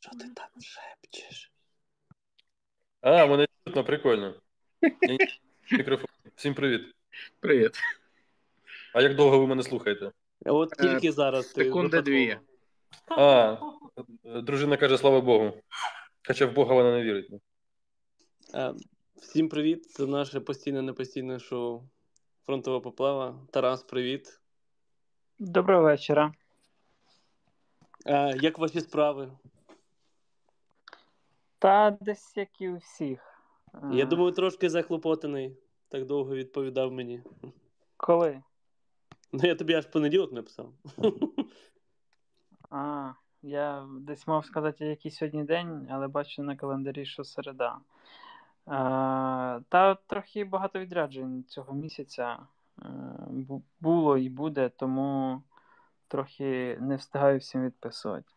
Що ти там шепчеш? А, мене чутно, прикольно. Мікрофон. Всім привіт. Привіт. А як довго ви мене слухаєте? От Е, тільки зараз ти секунди дві. А, дружина каже, слава Богу. Хоча в Бога вона не вірить. Е, Всім привіт. Це наше постійне непостійне шоу Фронтова поплава. Тарас, привіт. Доброго вечора. Е, Як ваші справи? Та десь як і у всіх. Я Е, думаю, трошки захлопотаний. Так довго відповідав мені. Коли? Ну, я тобі аж понеділок написав. А, я десь мав сказати, який сьогодні день, але бачу на календарі, що середа. Е, Та трохи багато відряджень цього місяця е, було і буде, тому трохи не встигаю всім відписувати.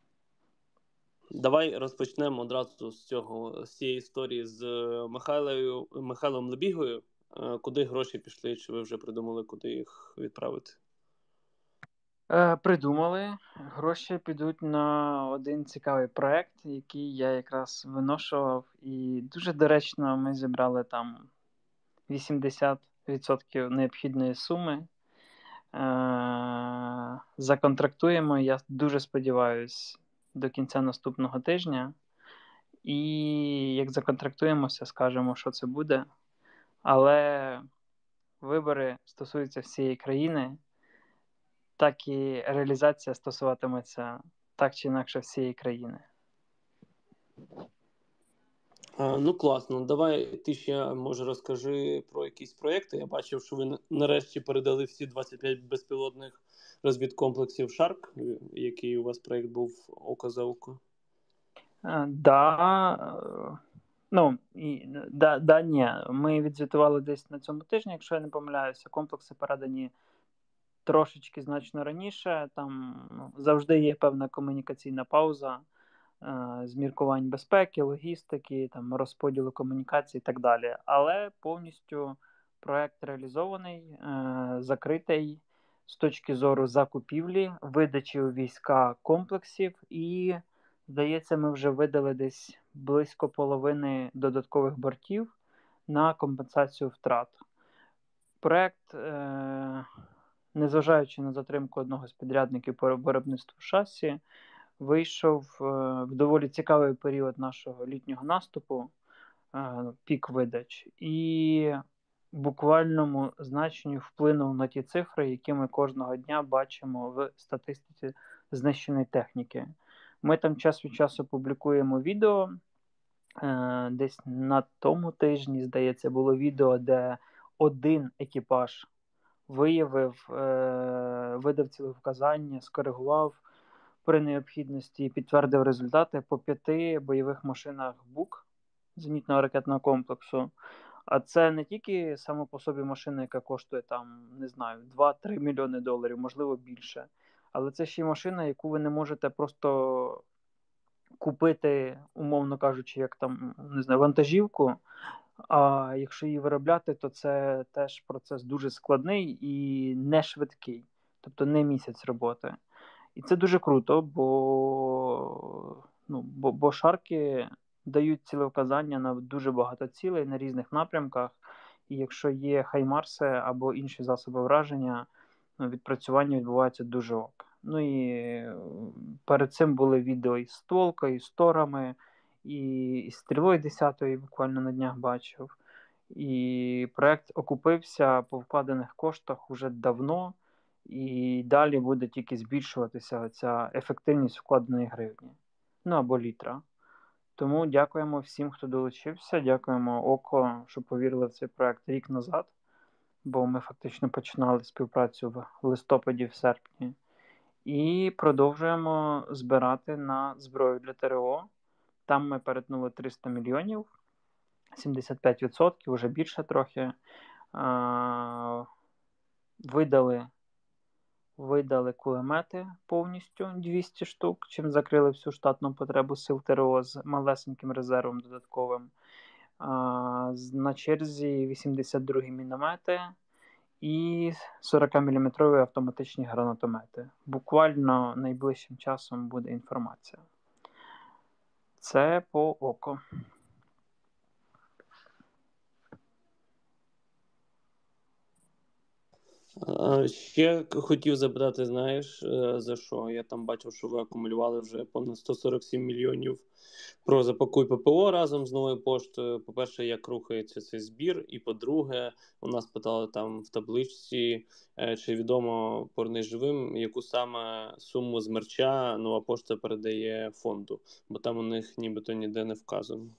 Давай розпочнемо одразу з цього з цієї історії з е, Михайлою Михайлом Лебігою. Е, Куди гроші пішли? Чи ви вже придумали, куди їх відправити? Е, Придумали. Гроші підуть на один цікавий проект, який я якраз виношував. І дуже доречно ми зібрали там 80% необхідної суми. Е, Законтрактуємо, я дуже сподіваюся, до кінця наступного тижня. І як законтрактуємося, скажемо, що це буде. Але вибори стосуються всієї країни так і реалізація стосуватиметься так чи інакше всієї країни. Ну класно. Давай ти ще може розкажи про якісь проекти. Я бачив, що ви нарешті передали всі 25 безпілотних розвідкомплексів Шарк, який у вас проект був око за око. Е, Да, е, ну, і, да, да, ні. Ми відзвітували десь на цьому тижні, якщо я не помиляюся, комплекси передані трошечки значно раніше. Там ну, завжди є певна комунікаційна пауза з міркувань безпеки, логістики, там, розподілу комунікацій і так далі. Але повністю проект реалізований, е, закритий з точки зору закупівлі, видачі у війська комплексів і. Здається, ми вже видали десь близько половини додаткових бортів на компенсацію втрат. Проект, е- незважаючи на затримку одного з підрядників по виробництву шасі, вийшов е- в доволі цікавий період нашого літнього наступу, е- пік видач, і в буквальному значенні вплинув на ті цифри, які ми кожного дня бачимо в статистиці знищеної техніки. Ми там час від часу публікуємо відео. Е, Десь на тому тижні, здається, було відео, де один екіпаж виявив, видав цілевказання, скоригував при необхідності підтвердив результати по п'яти бойових машинах БУК зенітного ракетного комплексу. А це не тільки само по собі машина, яка коштує там, не знаю, 2-3 мільйони доларів, можливо, більше. Але це ще й машина, яку ви не можете просто купити, умовно кажучи, як там не знаю, вантажівку. А якщо її виробляти, то це теж процес дуже складний і не швидкий, тобто не місяць роботи. І це дуже круто, бо, ну, бо, бо шарки дають цілевказання на дуже багато цілей на різних напрямках. І якщо є хаймарси або інші засоби враження, ну, відпрацювання відбувається дуже ок. Ну і перед цим були відео із стволкою, з торами, і, і стрілою 10 буквально на днях бачив. І проект окупився по вкладених коштах уже давно, і далі буде тільки збільшуватися ця ефективність вкладеної гривні. Ну або літра. Тому дякуємо всім, хто долучився. Дякуємо Око, що повірили в цей проект рік назад, бо ми фактично починали співпрацю в листопаді, в серпні. І продовжуємо збирати на зброю для ТРО. Там ми перетнули 300 мільйонів, 75%, вже більше трохи. Видали, видали кулемети повністю 200 штук, чим закрили всю штатну потребу сил ТРО з малесеньким резервом додатковим. На черзі 82-гі міномети і 40-мм автоматичні гранатомети. Буквально найближчим часом буде інформація. Це по око. Ще хотів запитати, знаєш, е, за що? Я там бачив, що ви акумулювали вже понад 147 мільйонів про запакуй ППО разом з новою поштою. По-перше, як рухається цей збір, і по-друге, у нас питали там в табличці, е, чи відомо порний живим, яку саме суму з мерча нова пошта передає фонду, бо там у них нібито ніде не вказано.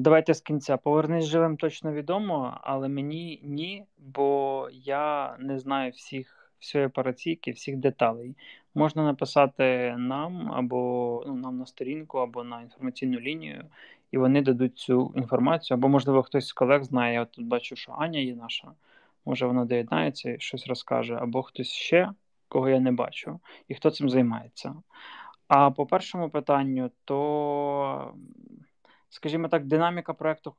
Давайте з кінця. Повернись живим точно відомо, але мені ні, бо я не знаю всіх всієї операційки, всіх деталей. Можна написати нам або ну, нам на сторінку, або на інформаційну лінію, і вони дадуть цю інформацію. Або, можливо, хтось з колег знає. Я тут бачу, що Аня є наша. Може, вона доєднається і щось розкаже, або хтось ще, кого я не бачу, і хто цим займається. А по першому питанню, то скажімо так, динаміка проекту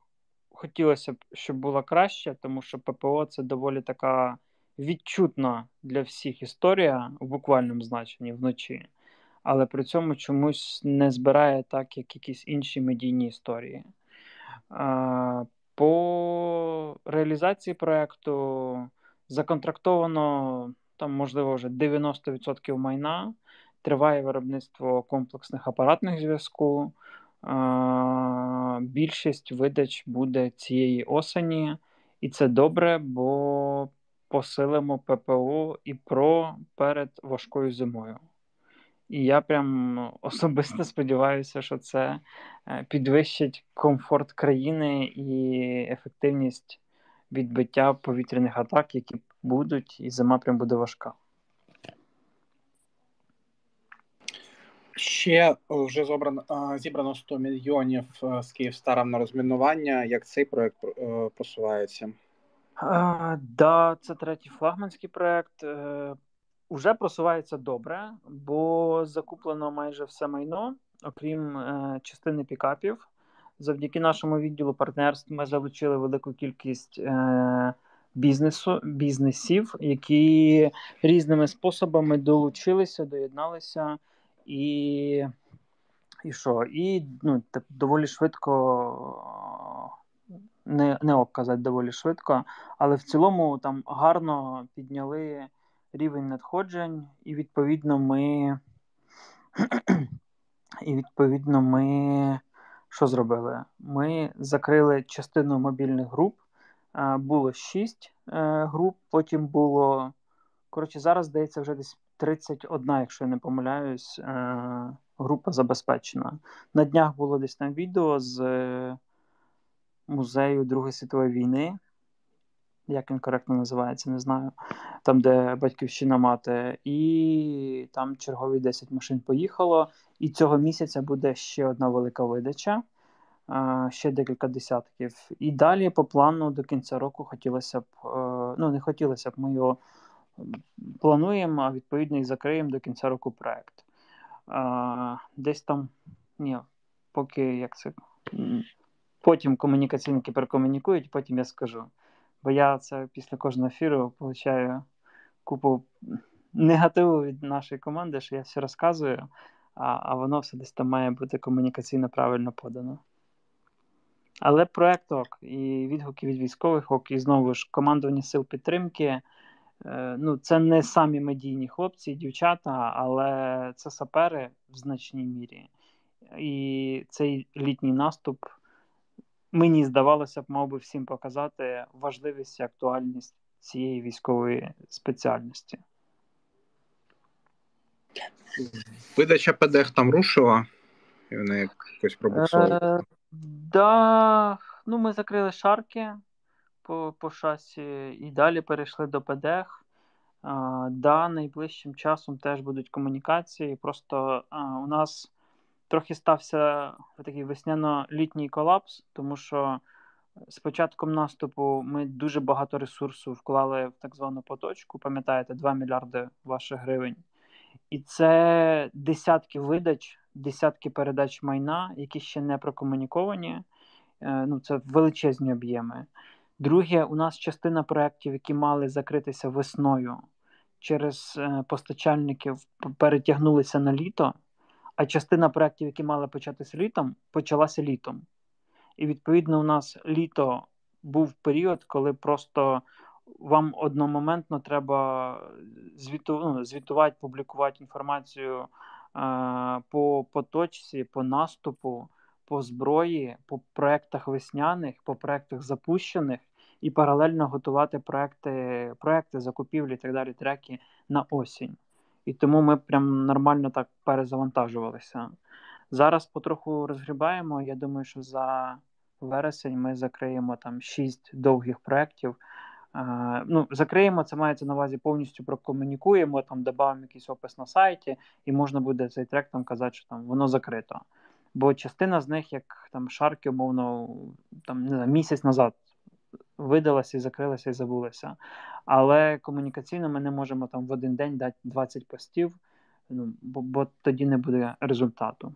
хотілося б, щоб була краща, тому що ППО це доволі така відчутна для всіх історія в буквальному значенні вночі, але при цьому чомусь не збирає так, як якісь інші медійні історії. По реалізації проекту законтрактовано там, можливо, вже 90% майна. Триває виробництво комплексних апаратних зв'язку. Більшість видач буде цієї осені, і це добре, бо посилимо ППО і ПРО перед важкою зимою. І я прям особисто сподіваюся, що це е, підвищить комфорт країни і ефективність відбиття повітряних атак, які будуть, і зима прям буде важка. Ще вже зібрано, зібрано 100 мільйонів е, з Київстаром на розмінування. Як цей проект е, просувається? А, Да, це третій флагманський проект. Е, уже просувається добре, бо закуплено майже все майно, окрім е, частини пікапів. Завдяки нашому відділу партнерств ми залучили велику кількість е, бізнесу, бізнесів, які різними способами долучилися, доєдналися і і що? І ну, доволі швидко, не не обказати доволі швидко, але в цілому там гарно підняли рівень надходжень, і відповідно ми. І відповідно ми що зробили? Ми закрили частину мобільних груп. Було 6 е, груп, потім було. Коротше, зараз здається, вже десь 31, якщо я не помиляюсь, е, група забезпечена. На днях було десь там відео з е, музею Другої світової війни. Як він коректно називається, не знаю. Там, де батьківщина мати, і там чергові 10 машин поїхало. І цього місяця буде ще одна велика видача, е, ще декілька десятків. І далі, по плану, до кінця року хотілося б, ну не хотілося б ми його плануємо, відповідно і закриємо до кінця року проект. Десь там, ні, поки як це. Потім комунікаційники перекомунікують, потім я скажу. Бо я це після кожного ефіру получаю купу негативу від нашої команди, що я все розказую, а а воно все десь там має бути комунікаційно правильно подано. Але проект ок, і відгуки від військових ок, і знову ж командування сил підтримки. Е, ну, це не самі медійні хлопці і дівчата, але це сапери в значній мірі. І цей літній наступ мені здавалося б, мав би всім показати важливість і актуальність цієї військової спеціальності. Видача ПДХ там рушила, і вона якось? Е, да, ну ми закрили шарки по по шасі і далі перейшли до ПДХ. Да, найближчим часом теж будуть комунікації. Просто у нас трохи стався такий весняно-літній колапс, тому що з початком наступу ми дуже багато ресурсу вклали в так звану поточку. Пам'ятаєте, 2 мільярди ваших гривень. І це десятки видач, десятки передач майна, які ще не прокомуніковані. Е, ну, Це величезні об'єми. Друге, у нас частина проєктів, які мали закритися весною, через е, постачальників перетягнулися на літо, а частина проєктів, які мали початися літом, почалася літом. І відповідно, у нас літо був період, коли просто вам одномоментно треба звіту, ну, звітувати, публікувати інформацію е, по поточці, по наступу, по зброї, по проектах весняних, по проектах запущених, і паралельно готувати проекти, проекти закупівлі і так далі, треки на осінь. І тому ми прям нормально так перезавантажувалися. Зараз потроху розгрібаємо. Я думаю, що за вересень ми закриємо там шість довгих проєктів. Е, ну, Закриємо, це мається на увазі, повністю прокомунікуємо, там додамо якийсь опис на сайті, і можна буде цей трек там казати, що там воно закрито. Бо частина з них, як там шарки, умовно, там не знаю, місяць назад видалася і закрилася і забулася. Але комунікаційно ми не можемо там в один день дати 20 постів, ну, бо, бо тоді не буде результату.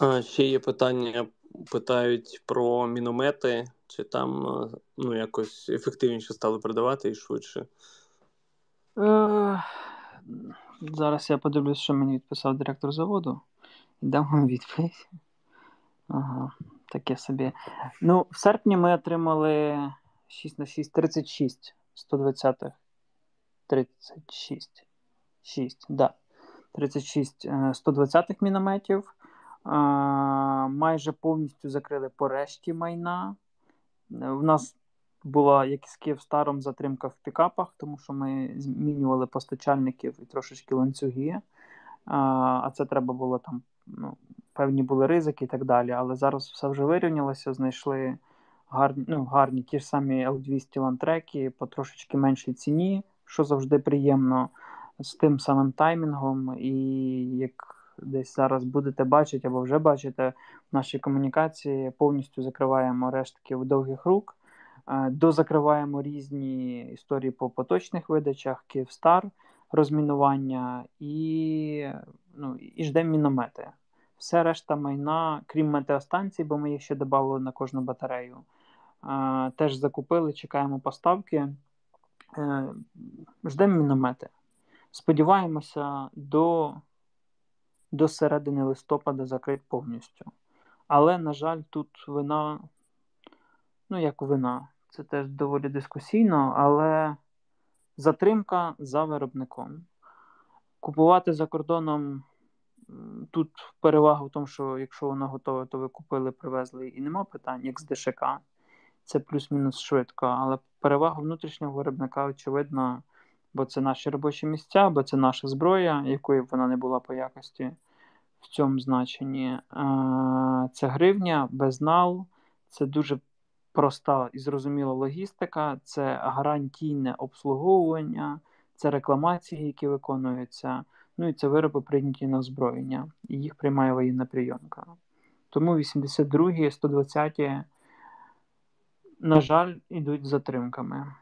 А, Ще є питання, питають про міномети, чи там ну, якось ефективніше стали продавати і швидше. Е, Зараз я подивлюсь, що мені відписав директор заводу, і дам вам відповідь. Ага, таке собі. Ну, в серпні ми отримали 6 на 6, 36 120 36. 6, да. 36 120-х мінометів. А, майже повністю закрили по решті майна. У нас була, як і з Київстаром, затримка в пікапах, тому що ми змінювали постачальників і трошечки ланцюги. А, а це треба було там ну, певні були ризики і так далі. Але зараз все вже вирівнялося, знайшли гарні ну, гарні ті ж самі L200 лантреки по трошечки меншій ціні, що завжди приємно, з тим самим таймінгом. І як десь зараз будете бачити або вже бачите, в нашій комунікації повністю закриваємо рештків довгих рук. Е, дозакриваємо різні історії по поточних видачах, Київстар, розмінування і ну, і ждемо міномети. Все решта майна, крім метеостанцій, бо ми їх ще додали на кожну батарею. Теж закупили, чекаємо поставки. Е, ждемо міномети. Сподіваємося, до до середини листопада закрити повністю. Але, на жаль, тут вина, ну, як вина, це теж доволі дискусійно, але затримка за виробником. Купувати за кордоном Тут перевага в тому, що якщо воно готове, то ви купили, привезли і нема питань, як з ДШК. Це плюс-мінус швидко. Але перевага внутрішнього виробника, очевидно, бо це наші робочі місця, бо це наша зброя, якої б вона не була по якості в цьому значенні. Це гривня, безнал, це дуже проста і зрозуміла логістика, це гарантійне обслуговування, це рекламації, які виконуються. Ну і це вироби прийняті на озброєння, і їх приймає воєнна прийомка. Тому 82-гі, 120-ті, на жаль, йдуть затримками.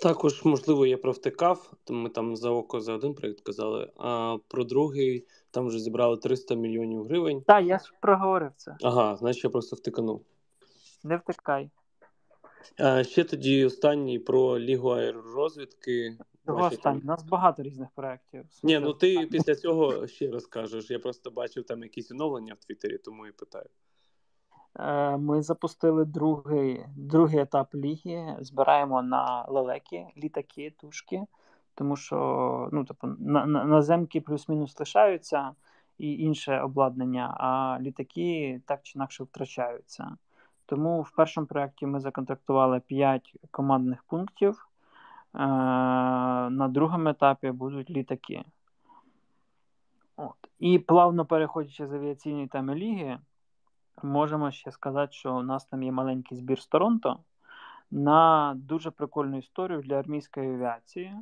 Також, можливо, я провтикав, ми там за око за один проєкт казали, а про другий там вже зібрали 300 мільйонів гривень. Так, я ж проговорив це. Ага, значить я просто втиканув. Не втикай. А, Ще тоді останній про Лігу аеророзвідки. Чого останній? У нас багато різних проєктів. Ні, ну ти після цього ще розкажеш. Я просто бачив там якісь оновлення в Твіттері, тому і питаю. Е, ми запустили другий другий етап ліги. Збираємо на лелеки, літаки, тушки, тому що ну, тобто, на, на, наземки плюс-мінус лишаються і інше обладнання, а літаки так чи інакше втрачаються. Тому в першому проєкті ми законтрактували 5 командних пунктів. На другому етапі будуть літаки. От. І плавно переходячи з авіаційної теми ліги, можемо ще сказати, що у нас там є маленький збір з Торонто на дуже прикольну історію для армійської авіації.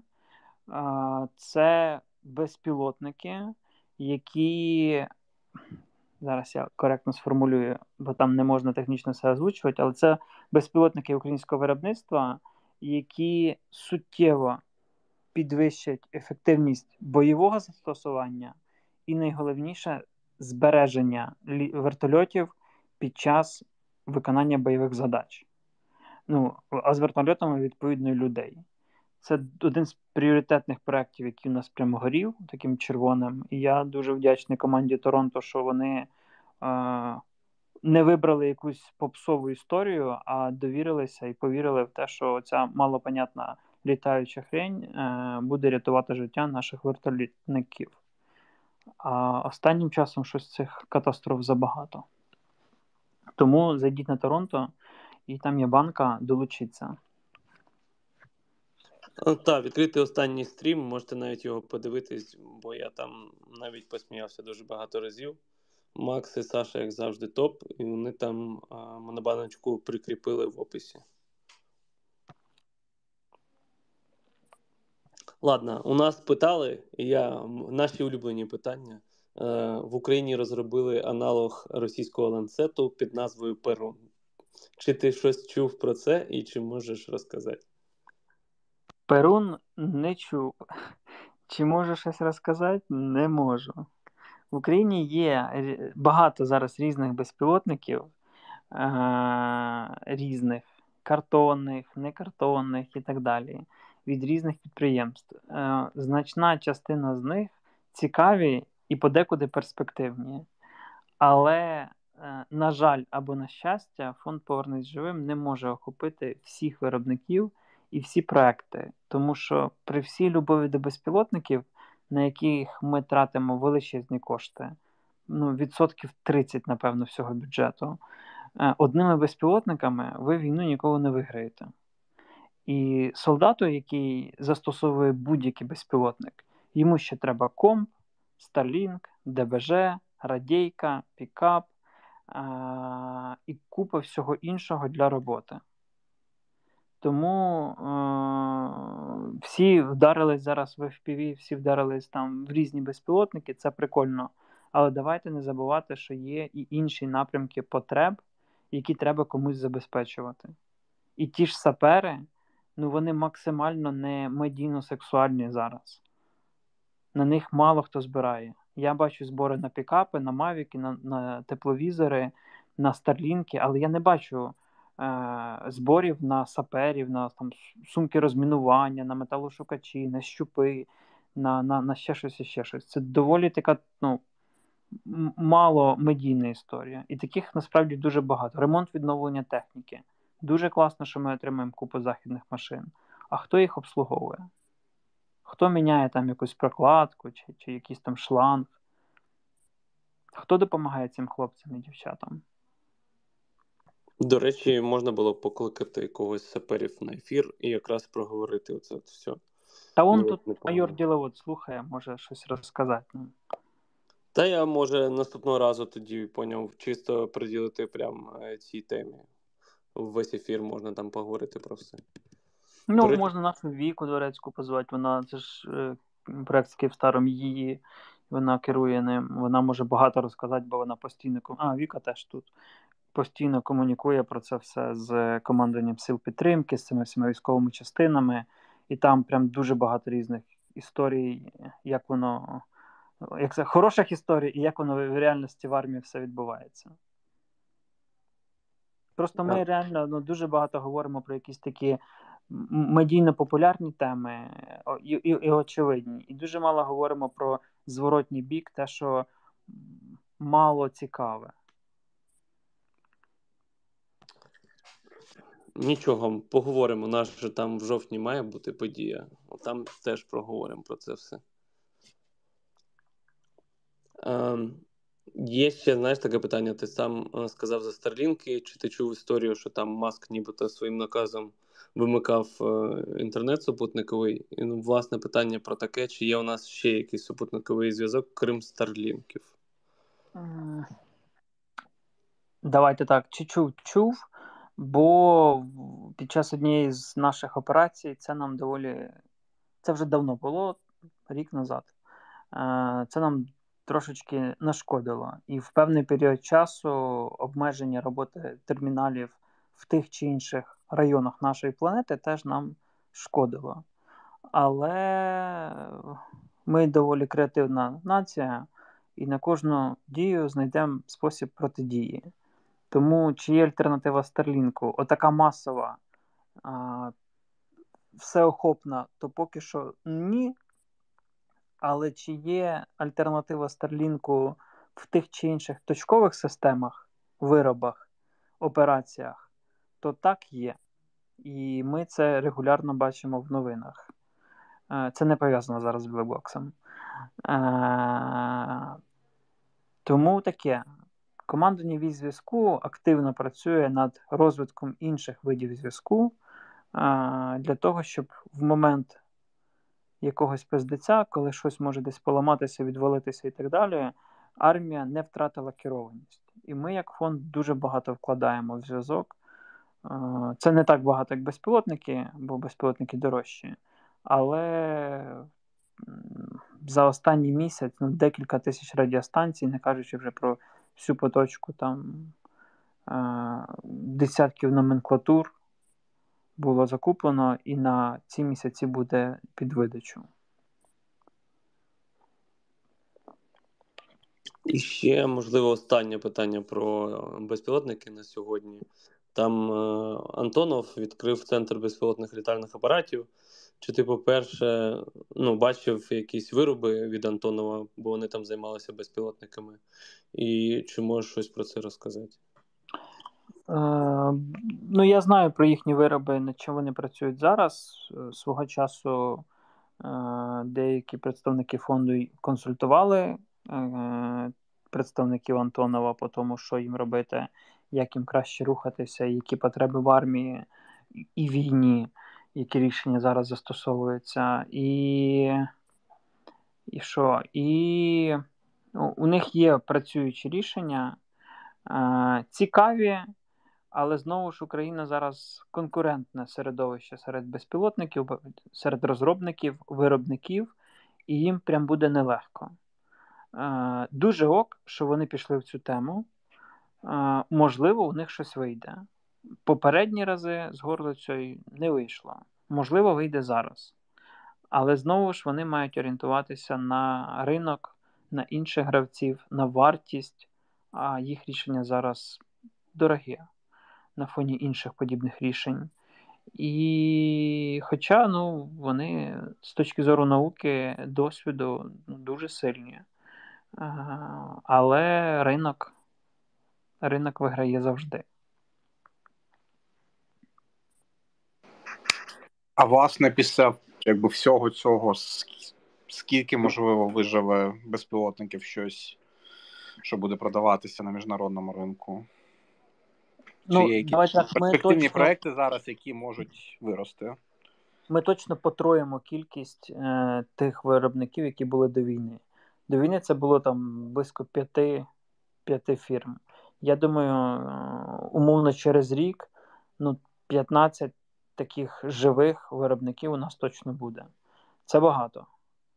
Це безпілотники, які. Зараз я коректно сформулюю, бо там не можна технічно все озвучувати, але це безпілотники українського виробництва, які суттєво підвищать ефективність бойового застосування, і найголовніше збереження вертольотів під час виконання бойових задач. Ну, а з вертольотами, відповідно, людей. Це один з пріоритетних проєктів, який у нас прямо горів таким червоним. І я дуже вдячний команді Торонто, що вони е, не вибрали якусь попсову історію, а довірилися і повірили в те, що ця малопонятна літаюча хрень е, буде рятувати життя наших вертолітників. А останнім часом щось цих катастроф забагато. Тому зайдіть на Торонто, і там є банка, долучиться. Так, відкрити останній стрім, можете навіть його подивитись, бо я там навіть посміявся дуже багато разів. Макс і Саша, як завжди, топ, і вони там а, монобаночку прикріпили в описі. Ладно, у нас питали, я, наші улюблені питання. Е, в Україні розробили аналог російського ланцету під назвою Перун. Чи ти щось чув про це і чи можеш розказати? Перун не чув. Чи можу щось розказати? Не можу. В Україні є багато зараз різних безпілотників, е- різних картонних, некартонних і так далі, від різних підприємств. Е- Значна частина з них цікаві і подекуди перспективні. Але, е- на жаль, або на щастя, фонд Повернись живим не може охопити всіх виробників і всі проекти. Тому що при всій любові до безпілотників, на яких ми тратимо величезні кошти, ну, відсотків 30, напевно, всього бюджету, е, одними безпілотниками ви війну ніколи не виграєте. І солдату, який застосовує будь-який безпілотник, йому ще треба комп, Starlink, ДБЖ, радійка, пікап а, і купа всього іншого для роботи. Тому е- всі вдарились зараз в FPV, всі вдарились там в різні безпілотники, це прикольно. Але давайте не забувати, що є і інші напрямки потреб, які треба комусь забезпечувати. І ті ж сапери, ну вони максимально не медійно-сексуальні зараз. На них мало хто збирає. Я бачу збори на пікапи, на мавіки, на на тепловізори, на старлінки, але я не бачу зборів на саперів, на там, сумки розмінування, на металошукачі, на щупи, на на, на ще щось і ще щось. Це доволі така ну, мало медійна історія. І таких насправді дуже багато. Ремонт відновлення техніки. Дуже класно, що ми отримаємо купу західних машин. А хто їх обслуговує? Хто міняє там якусь прокладку чи, чи якийсь там шланг? Хто допомагає цим хлопцям і дівчатам? До речі, можна було покликати когось саперів на ефір і якраз проговорити оце от все. Та он тут майор Діловод слухає, може щось розказати нам. Та я може наступного разу тоді поняв чисто приділити прям е, цій темі. Весь ефір можна там поговорити про все. Ну, речі... можна нашу віку дворецьку позвати. Вона це ж е, проект з Київстаром її, вона керує ним. Вона може багато розказати, бо вона постійно А, Віка теж тут. Постійно комунікує про це все з командуванням сил підтримки, з цими всіма військовими частинами, і там прям дуже багато різних історій, як воно як це хороших історій, і як воно в реальності в армії все відбувається. Просто ми реально ну, дуже багато говоримо про якісь такі медійно популярні теми і, і, і очевидні. І дуже мало говоримо про зворотній бік, те, що мало цікаве. Нічого, поговоримо. У нас же там в жовтні має бути подія. Там теж проговоримо про це все. Ем, Є ще, знаєш, таке питання. Ти сам е, сказав за Старлінки, чи ти чув історію, що там Маск нібито своїм наказом вимикав е, інтернет супутниковий? І ну, власне питання про таке: чи є у нас ще якийсь супутниковий зв'язок, крім Старлінків? Давайте так. Чи чув? Чув, бо під час однієї з наших операцій це нам доволі. Це вже давно було, рік назад. Е, це нам трошечки нашкодило. І в певний період часу обмеження роботи терміналів в тих чи інших районах нашої планети теж нам шкодило. Але ми доволі креативна нація, і на кожну дію знайдемо спосіб протидії. Тому чи є альтернатива Старлінку? Отака масова, а, всеохопна, то поки що ні. Але чи є альтернатива Старлінку в тих чи інших точкових системах, виробах, операціях, то так є. І ми це регулярно бачимо в новинах. Е, це не пов'язано зараз з Блебоксом. Е, тому таке. Командування військ зв'язку активно працює над розвитком інших видів зв'язку для того, щоб в момент якогось пиздеця, коли щось може десь поламатися, відвалитися і так далі, армія не втратила керованість. І ми, як фонд, дуже багато вкладаємо в зв'язок. Це не так багато, як безпілотники, бо безпілотники дорожчі. Але за останній місяць ну, декілька тисяч радіостанцій, не кажучи вже про всю поточку там десятків номенклатур було закуплено, і на ці місяці буде під видачу. І ще, можливо, останнє питання про безпілотники на сьогодні. Там е, Антонов відкрив центр безпілотних літальних апаратів. Чи ти, по-перше, ну, бачив якісь вироби від Антонова, бо вони там займалися безпілотниками? І чи можеш щось про це розказати? Е, ну, я знаю про їхні вироби, над чим вони працюють зараз. Е, свого часу е, деякі представники фонду консультували е, представників Антонова по тому, що їм робити, як їм краще рухатися, які потреби в армії і війні, які рішення зараз застосовуються. І і що? І ну, у них є працюючі рішення, е, цікаві. Але знову ж Україна зараз конкурентне середовище серед безпілотників, серед розробників, виробників, і їм прям буде нелегко. Е, дуже ок, що вони пішли в цю тему. Е, можливо, у них щось вийде. Попередні рази з горлицею не вийшло. Можливо, вийде зараз. Але знову ж вони мають орієнтуватися на ринок, на інших гравців, на вартість, а їх рішення зараз дорогі на фоні інших подібних рішень. І хоча ну, вони з точки зору науки, досвіду ну, дуже сильні. Але ринок, ринок виграє завжди. А власне, після якби всього цього, скільки можливо виживе безпілотників щось, що буде продаватися на міжнародному ринку? Чи ну, є якісь перспективні точно, проекти зараз, які можуть вирости? Ми точно потроїмо кількість е, тих виробників, які були до війни. До війни це було там близько п'яти п'яти фірм. Я думаю, умовно через рік ну, 15 таких живих виробників у нас точно буде. Це багато.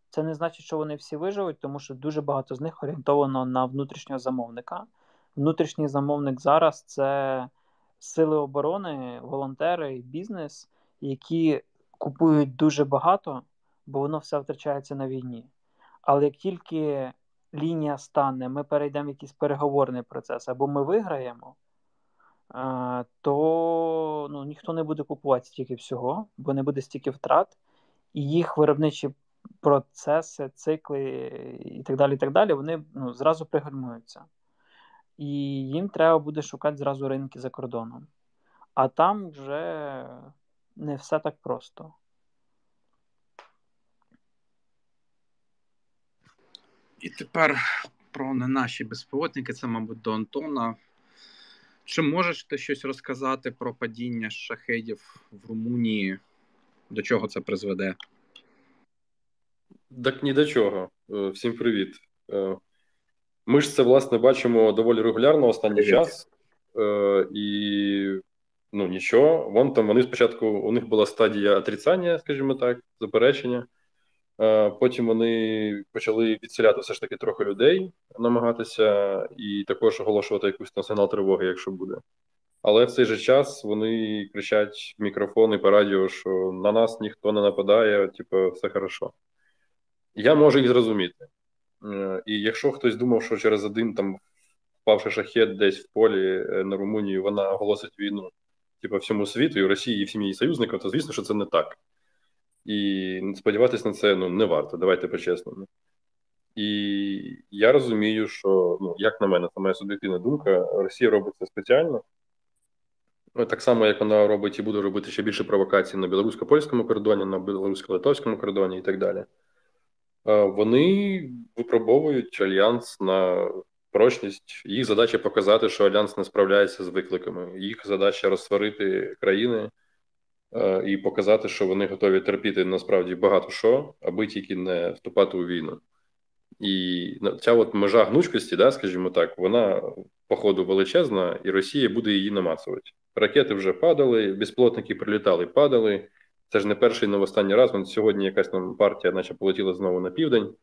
Це не значить, що вони всі виживуть, тому що дуже багато з них орієнтовано на внутрішнього замовника. Внутрішній замовник зараз це сили оборони, волонтери, бізнес, які купують дуже багато, бо воно все втрачається на війні. Але як тільки лінія стане, ми перейдемо в якийсь переговорний процес, або ми виграємо, то ну, ніхто не буде купувати стільки всього, бо не буде стільки втрат, і їх виробничі процеси, цикли і так далі, і так далі, вони ну, зразу пригальмуються і їм треба буде шукати зразу ринки за кордоном. А там вже не все так просто. І тепер про не наші безпілотники, це, мабуть, до Антона. Чи можеш ти щось розказати про падіння шахедів в Румунії? До чого це призведе? Так ні до чого. Е, всім привіт. Е, ми ж це власне бачимо доволі регулярно останній Привіт. час, Е, і ну нічого. Вон там вони спочатку у них була стадія отрицання, скажімо так, заперечення. Е, Потім вони почали відселяти все ж таки трохи людей, намагатися, і також оголошувати якусь націонал тривоги, якщо буде. Але в цей же час вони кричать в мікрофон і по радіо, що на нас ніхто не нападає, типу, все хорошо. Я можу їх зрозуміти. Е, і якщо хтось думав, що через один там впавши шахет десь в полі е, на Румунію, вона оголосить війну типу, всьому світу, і Росії, і всім її союзникам, то звісно, що це не так. І сподіватися на це ну, не варто, давайте по-чесному. І я розумію, що, ну, як на мене, це моя суб'єктивна думка, Росія робить це спеціально. Ну, так само, як вона робить і буде робити ще більше провокацій на білорусько-польському кордоні, на білорусько-литовському кордоні і так далі. Вони випробовують альянс на прочність. Їх задача показати, що альянс не справляється з викликами. Їх задача розсварити країни і показати, що вони готові терпіти насправді багато що, аби тільки не вступати у війну. І ця от межа гнучкості, да, скажімо так, вона походу величезна, і Росія буде її намацувати. Ракети вже падали, безплотники прилітали, падали. Це ж не перший не в останній раз. Вон сьогодні якась там партія, наче полетіла знову на південь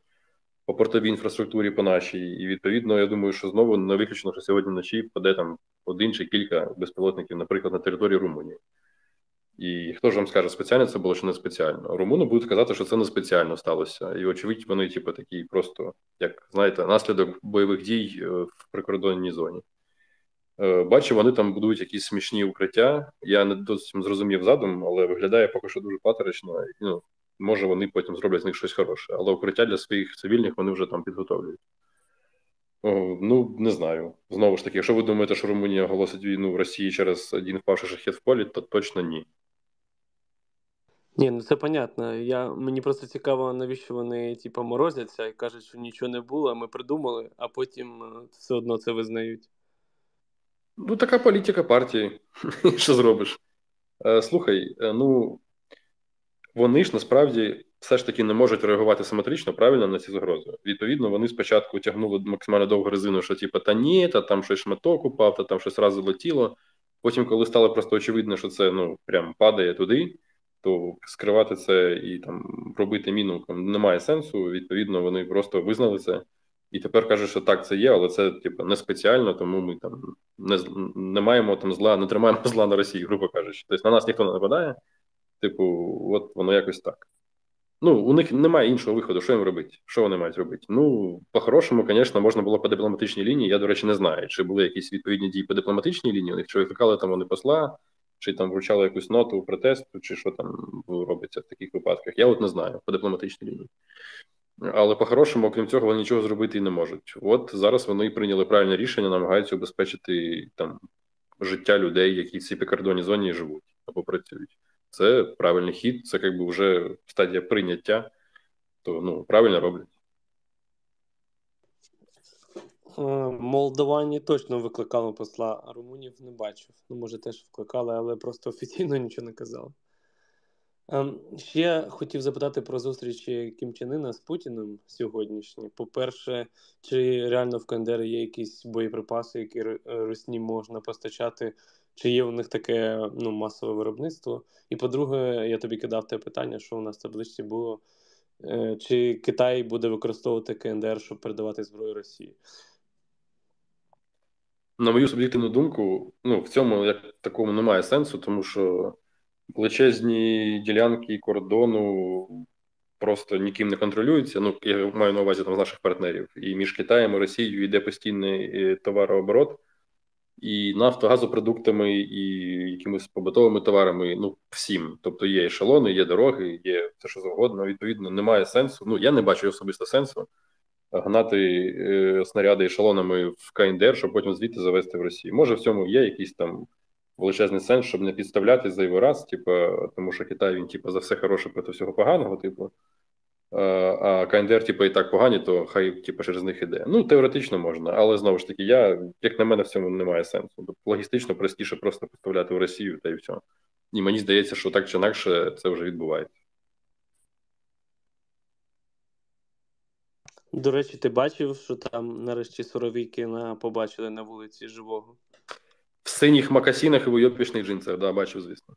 по портовій інфраструктурі по нашій. І відповідно, я думаю, що знову не виключно, що сьогодні вночі паде там один чи кілька безпілотників, наприклад, на території Румунії. І хто ж вам скаже, спеціально це було чи не спеціально? Румуни будуть казати, що це не спеціально сталося. І, очевидь, вони, типу, такі просто, як знаєте, наслідок бойових дій е, в прикордонній зоні. Е, бачу, вони там будують якісь смішні укриття. Я не досить зрозумів задум, але виглядає поки що дуже патерично. Ну, Може, вони потім зроблять з них щось хороше, але укриття для своїх цивільних вони вже там підготовлюють. Ну, не знаю. Знову ж таки, якщо ви думаєте, що Румунія оголосить війну в Росії через один впавший шахет в полі, то точно ні. Ні, ну це понятно. Я, Мені просто цікаво, навіщо вони типу, морозяться і кажуть, що нічого не було, ми придумали, а потім е, все одно це визнають. Ну, така політика партії. Що зробиш? Е, слухай, е, ну вони ж насправді все ж таки не можуть реагувати симетрично правильно на ці загрози. Відповідно, вони спочатку тягнули максимально довгу резину, що типу, та ні, та там щось шматок упав, та там щось разу летіло. Потім, коли стало просто очевидно, що це ну прям падає туди, то скривати це і там робити міну немає сенсу. Відповідно, вони просто визнали це. І тепер кажуть, що так це є, але це типу, не спеціально, тому ми там не не маємо там зла, не тримаємо зла на Росії, грубо кажучи. Тобто на нас ніхто не нападає. Типу, от воно якось так. Ну, у них немає іншого виходу, що їм робити? Що вони мають робити? Ну, по-хорошому, звісно, можна було по дипломатичній лінії. Я, до речі, не знаю, чи були якісь відповідні дії по дипломатичній лінії, у них чи викликали там вони посла, чи там вручали якусь ноту протесту, чи що там робиться в таких випадках. Я от не знаю по дипломатичній лінії. Але по-хорошому, окрім цього, вони нічого зробити і не можуть. От зараз вони прийняли правильне рішення, намагаються обезпечити там життя людей, які в цій прикордонній зоні живуть або працюють. Це правильний хід, це якби вже стадія прийняття, то ну правильно роблять. Е, Молдовані точно викликали посла, а Румунів не бачив. Ну, може, теж викликали, але просто офіційно нічого не казали. Ем, ще хотів запитати про зустрічі Кімчанина з Путіним сьогоднішні. По-перше, чи реально в КНДР є якісь боєприпаси, які Русні можна постачати, чи є у них таке ну, масове виробництво? І по-друге, я тобі кидав те питання, що у нас в табличці було. Е, чи Китай буде використовувати КНДР, щоб передавати зброю Росії? На мою суб'єктивну думку, ну в цьому як такому немає сенсу, тому що величезні ділянки кордону просто ніким не контролюються. Ну, я маю на увазі там з наших партнерів. І між Китаєм і Росією йде постійний е, товарооборот, і нафтогазопродуктами, і якимись побутовими товарами. Ну, всім. Тобто є ешелони, є дороги, є все, що завгодно. Відповідно, немає сенсу. Ну, я не бачу особисто сенсу. Гнати е, снаряди ешелонами в КНДР, щоб потім звідти завести в Росію. Може, в цьому є якісь там величезний сенс, щоб не підставляти за його раз, типу, тому що Китай він типу, за все хороше проти всього поганого, типу. А КНДР, типу, і так погані, то хай типу, через них іде. Ну, теоретично можна, але знову ж таки, я, як на мене, в цьому немає сенсу. Тобто, логістично простіше просто поставляти в Росію та й все. І мені здається, що так чи інакше це вже відбувається. До речі, ти бачив, що там нарешті соровіки на побачили на вулиці живого? В синіх макасінах і в уйопішних джинсах, да, бачив, звісно.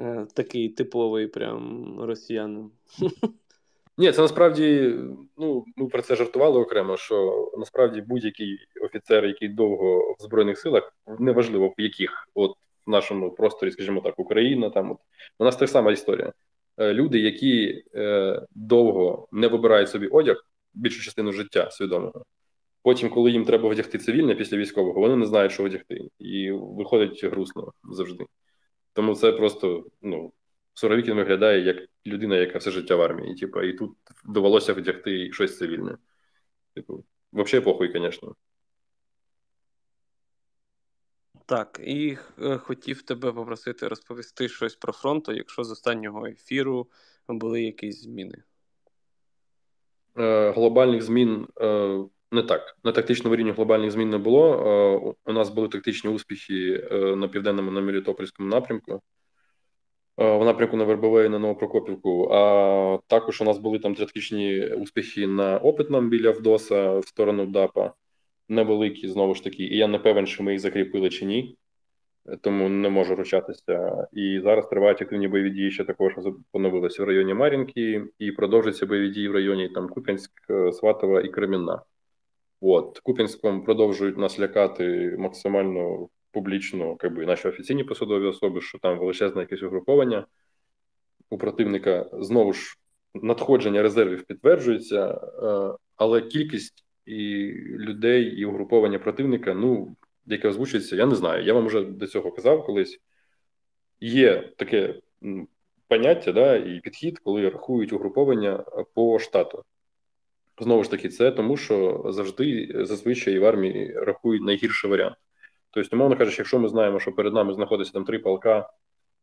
Е, такий типовий прям росіянин. Ні, це насправді, ну, ми про це жартували окремо, що насправді будь-який офіцер, який довго в Збройних силах, неважливо в яких, от в нашому просторі, скажімо так, Україна, там от у нас та сама історія. Е, люди, які е, довго не вибирають собі одяг, більшу частину життя свідомого. Потім, коли їм треба одягти цивільне після військового, вони не знають, що одягти, і виходить грустно завжди. Тому це просто ну, Суровікін виглядає як людина, яка все життя в армії. І, типу, і тут довелося вдягти щось цивільне. Типу, взагалі похуй, звісно. Так, і е, хотів тебе попросити розповісти щось про фронту, якщо з останнього ефіру були якісь зміни. Е, глобальних змін е, не так. На тактичному рівні глобальних змін не було. Е, у нас були тактичні успіхи на південному на Мелітопольському напрямку. В напрямку на Вербове і на Новопрокопівку. А також у нас були там тактичні успіхи на опитному біля Вдоса в сторону ДАПа, невеликі знову ж таки. І я не певен, що ми їх закріпили чи ні, тому не можу ручатися. І зараз тривають активні бойові дії, ще також поновилися в районі Мар'їнки, і продовжуються бойові дії в районі там Куп'янськ, е, Сватова і Кремінна. От Куп'янськом продовжують нас лякати максимально публічно, якби наші офіційні посадові особи, що там величезне якесь угруповання у противника знову ж надходження резервів підтверджується, е, але кількість і людей і угруповання противника, ну яке озвучується, я не знаю. Я вам вже до цього казав колись. Є таке поняття, да, і підхід, коли рахують угруповання по штату. Знову ж таки, це тому, що завжди зазвичай в армії рахують найгірший варіант. Тобто, умовно кажучи, якщо ми знаємо, що перед нами знаходиться там три полка,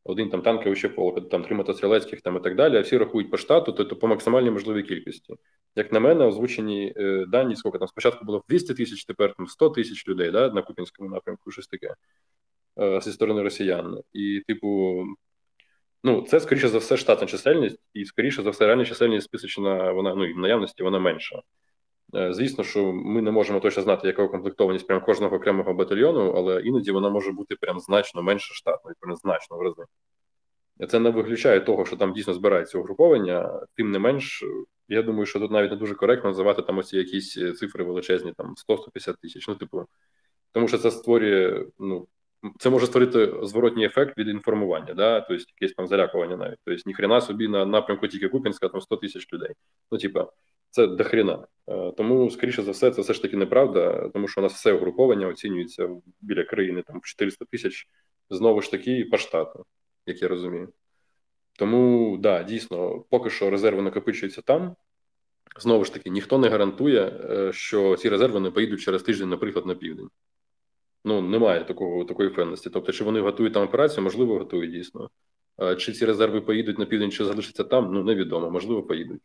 один там танковий ще полк, там три мотострілецьких там і так далі, а всі рахують по штату, то, то по максимальній можливій кількості. Як на мене, озвучені е, дані, скільки там спочатку було 200 тисяч, тепер там 100 тисяч людей да, на Купінському напрямку, щось таке е, зі сторони росіян. І, типу, ну, це скоріше за все штатна чисельність, і скоріше за все, реальна чисельність списочна, вона ну і в наявності вона менша. Е, звісно, що ми не можемо точно знати, яка укомплектованість прям кожного окремого батальйону, але іноді вона може бути прям значно менше штатною, прям значно в рази. Це не виключає того, що там дійсно збирається угруповання. Тим не менш, я думаю, що тут навіть не дуже коректно називати там оці якісь цифри величезні, там 100-150 тисяч. Ну, типу, тому що це створює, ну це може створити зворотній ефект від інформування, да, тобто якесь там залякування навіть. Тобто, ніхрена собі на напрямку тільки Купінська там 100 тисяч людей. Ну, типа, це дохрена. Е, тому, скоріше за все, це все ж таки неправда, тому що у нас все угруповання оцінюється біля країни там 400 тисяч знову ж таки по штату, як я розумію. Тому да, дійсно, поки що резерви накопичуються там. Знову ж таки, ніхто не гарантує, е, що ці резерви не поїдуть через тиждень, наприклад, на південь. Ну, немає такого такої впевненості. Тобто, чи вони готують там операцію, можливо, готують дійсно. Чи ці резерви поїдуть на південь, чи залишаться там, ну невідомо, можливо, поїдуть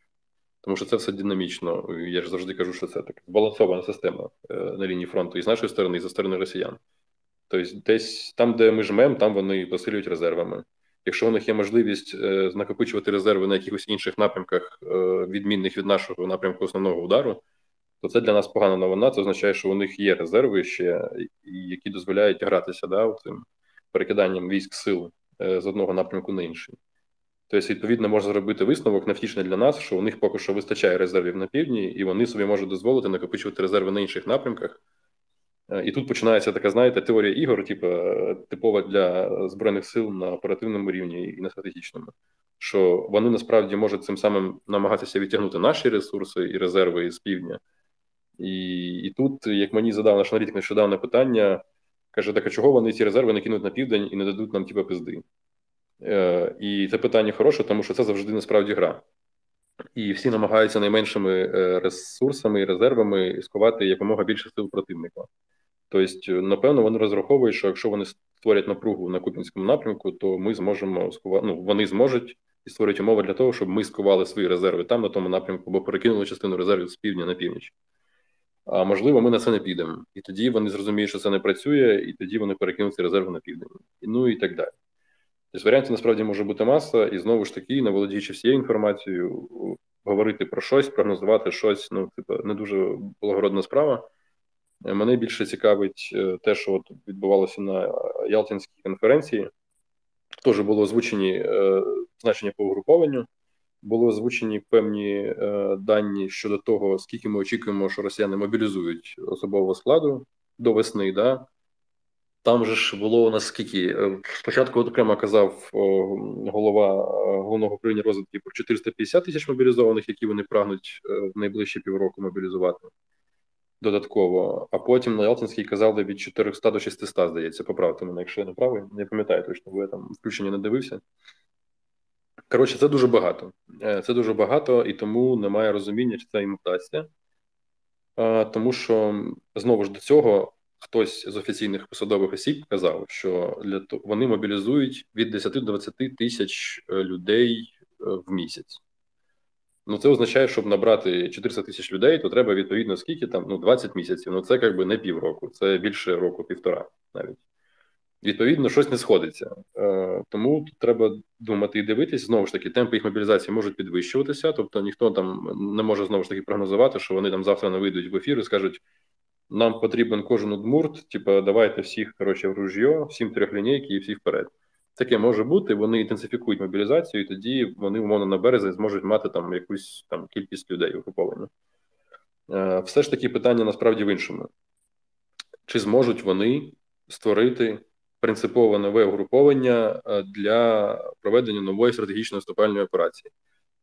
тому що це все динамічно. Я ж завжди кажу, що це така збалансована система е, на лінії фронту і з нашої сторони, і зі сторони росіян. Тобто, десь там, де ми жмемо, там вони посилюють резервами. Якщо у них є можливість е, накопичувати резерви на якихось інших напрямках, е, відмінних від нашого напрямку основного удару, то це для нас погана новина. Це означає, що у них є резерви ще, які дозволяють гратися да, цим перекиданням військ сил з одного напрямку на інший. Тобто, відповідно, можна зробити висновок невтішний для нас, що у них поки що вистачає резервів на півдні, і вони собі можуть дозволити накопичувати резерви на інших напрямках. Е, і тут починається така, знаєте, теорія ігор, типу, типова для збройних сил на оперативному рівні і на стратегічному, що вони насправді можуть цим самим намагатися відтягнути наші ресурси і резерви з півдня. І і тут, як мені задав наш аналітик нещодавне питання, каже: так а чого вони ці резерви не кинуть на південь і не дадуть нам типу, пизди? Е, і це питання хороше, тому що це завжди насправді гра. І всі намагаються найменшими е, ресурсами і резервами сховати якомога більше сил противника. Тобто, напевно, вони розраховують, що якщо вони створять напругу на Купінському напрямку, то ми зможемо скувати, ну, вони зможуть і створять умови для того, щоб ми скували свої резерви там, на тому напрямку, або перекинули частину резервів з півдня на північ. А можливо, ми на це не підемо. І тоді вони зрозуміють, що це не працює, і тоді вони перекинуть ці резерви на південь. Ну і так далі. Тобто варіантів насправді може бути маса, і знову ж таки, не володіючи всією інформацією, говорити про щось, прогнозувати щось, ну, типу, не дуже благородна справа. Мене більше цікавить е, те, що от відбувалося на Ялтинській конференції. Теж було озвучені е, значення по угрупованню, були озвучені певні е, дані щодо того, скільки ми очікуємо, що росіяни мобілізують особового складу до весни. Да? Там же ж було у нас скільки. Е, спочатку окремо казав голова головного управління розвитку про 450 тисяч мобілізованих, які вони прагнуть в найближчі півроку мобілізувати додатково. А потім на Ялтинській казали від 400 до 600, здається, поправте мене, якщо я не правий. Не пам'ятаю точно, бо я там включення не дивився. Коротше, це дуже багато. Е, це дуже багато, і тому немає розуміння, чи це імітація. Тому що знову ж до цього хтось з офіційних посадових осіб казав, що для того вони мобілізують від 10 до 20 тисяч е, людей е, в місяць. Ну, це означає, щоб набрати 400 тисяч людей, то треба відповідно скільки там ну 20 місяців. Ну це якби не півроку, це більше року, півтора навіть. Відповідно, щось не сходиться. Е, Тому треба думати і дивитись. Знову ж таки, темпи їх мобілізації можуть підвищуватися. Тобто ніхто там не може знову ж таки прогнозувати, що вони там завтра не вийдуть в ефір і скажуть: нам потрібен кожен удмурт, типу, давайте всіх коротше, в ружьо, всім трьохлінійки і всі вперед. Таке може бути. Вони інтенсифікують мобілізацію, і тоді вони, умовно, на березень зможуть мати там якусь там кількість людей угруповану. Е, Все ж таки питання насправді в іншому: чи зможуть вони створити принципове нове угруповання е, для проведення нової стратегічної наступальної операції?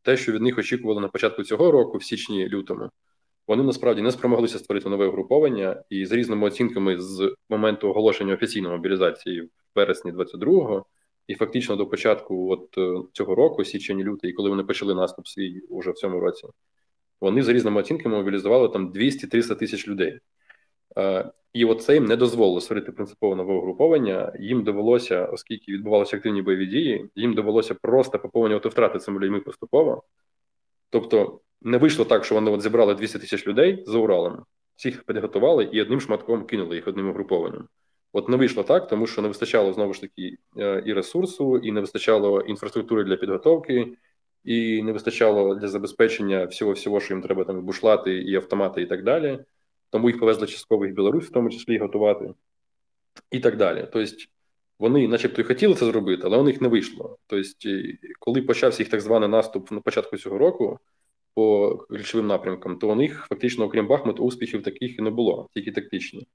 Те, що від них очікували на початку цього року, в січні-лютому, вони насправді не спромоглися створити нове угруповання, і з різними оцінками з моменту оголошення офіційної мобілізації в вересні 22-го і фактично до початку от е, цього року, січень лютий, коли вони почали наступ свій уже в цьому році, вони за різними оцінками мобілізували там 200-300 тисяч людей. Е, і от це їм не дозволило створити принципове нове угруповання. Їм довелося, оскільки відбувалися активні бойові дії, їм довелося просто поповнювати втрати цими людьми поступово. Тобто не вийшло так, що вони от зібрали 200 тисяч людей за Уралом, всіх підготували і одним шматком кинули їх одним угрупованням. От не вийшло так, тому що не вистачало знову ж таки е, і ресурсу, і не вистачало інфраструктури для підготовки, і не вистачало для забезпечення всього, всього, що їм треба там бушлати, і автомати, і так далі. Тому їх повезли частково в Білорусь, в тому числі готувати, і так далі. Тобто вони, начебто, і хотіли це зробити, але у них не вийшло. Тобто, коли почався їх так званий наступ на початку цього року по ключовим напрямкам, то у них фактично, окрім Бахмуту, успіхів таких і не було, тільки тактичні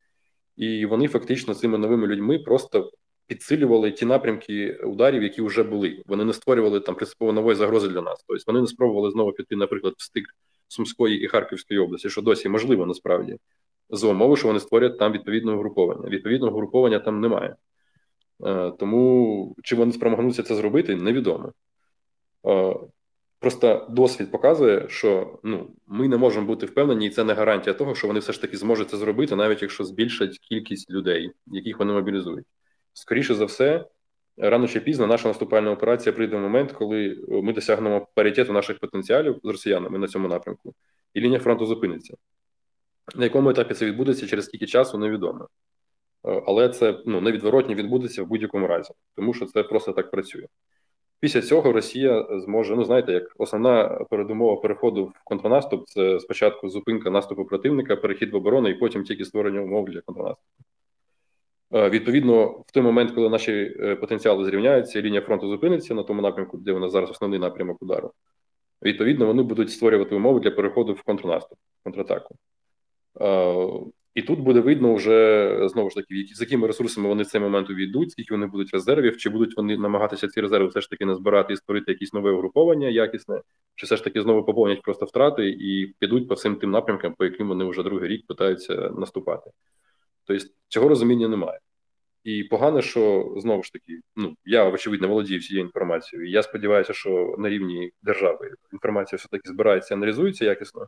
і вони фактично цими новими людьми просто підсилювали ті напрямки ударів, які вже були. Вони не створювали там принципово нової загрози для нас. Тобто вони не спробували знову піти, наприклад, в стик Сумської і Харківської області, що досі можливо насправді за умови, що вони створять там відповідне угруповання. Відповідного угруповання там немає. Е, тому чи вони спромогнуться це зробити, невідомо. Просто досвід показує, що ну ми не можемо бути впевнені, і це не гарантія того, що вони все ж таки зможуть це зробити, навіть якщо збільшать кількість людей, яких вони мобілізують. Скоріше за все, рано чи пізно наша наступальна операція прийде в момент, коли ми досягнемо паритету наших потенціалів з росіянами на цьому напрямку, і лінія фронту зупиниться. На якому етапі це відбудеться через скільки часу, невідомо. Але це ну невідворотні відбудеться в будь-якому разі, тому що це просто так працює. Після цього Росія зможе, ну знаєте, як основна передумова переходу в контрнаступ це спочатку зупинка наступу противника, перехід в оборону і потім тільки створення умов для контрнаступу. Е, відповідно, в той момент, коли наші е, потенціали зрівняються, лінія фронту зупиниться на тому напрямку, де вона зараз основний напрямок удару. Відповідно, вони будуть створювати умови для переходу в контрнаступ, контратаку. І тут буде видно вже знову ж таки, з якими ресурсами вони в цей момент увійдуть, скільки вони будуть резервів, чи будуть вони намагатися ці резерви все ж таки назбирати і створити якісь нове угруповання якісне, чи все ж таки знову поповнять просто втрати і підуть по всім тим напрямкам, по яким вони вже другий рік питаються наступати. Тобто цього розуміння немає. І погано, що знову ж таки, ну я очевидно володію всією інформацією. Я сподіваюся, що на рівні держави інформація все таки збирається, аналізується якісно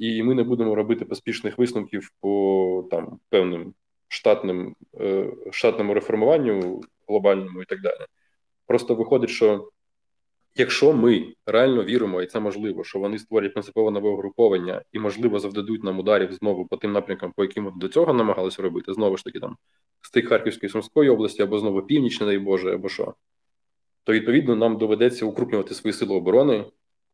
і ми не будемо робити поспішних висновків по там певним штатним е, штатному реформуванню глобальному і так далі. Просто виходить, що якщо ми реально віримо, і це можливо, що вони створять принципове нове угруповання і, можливо, завдадуть нам ударів знову по тим напрямкам, по яким до цього намагалися робити, знову ж таки, там стик Харківської Сумської області або знову північне, дай Боже, або що, то відповідно нам доведеться укрупнювати свої сили оборони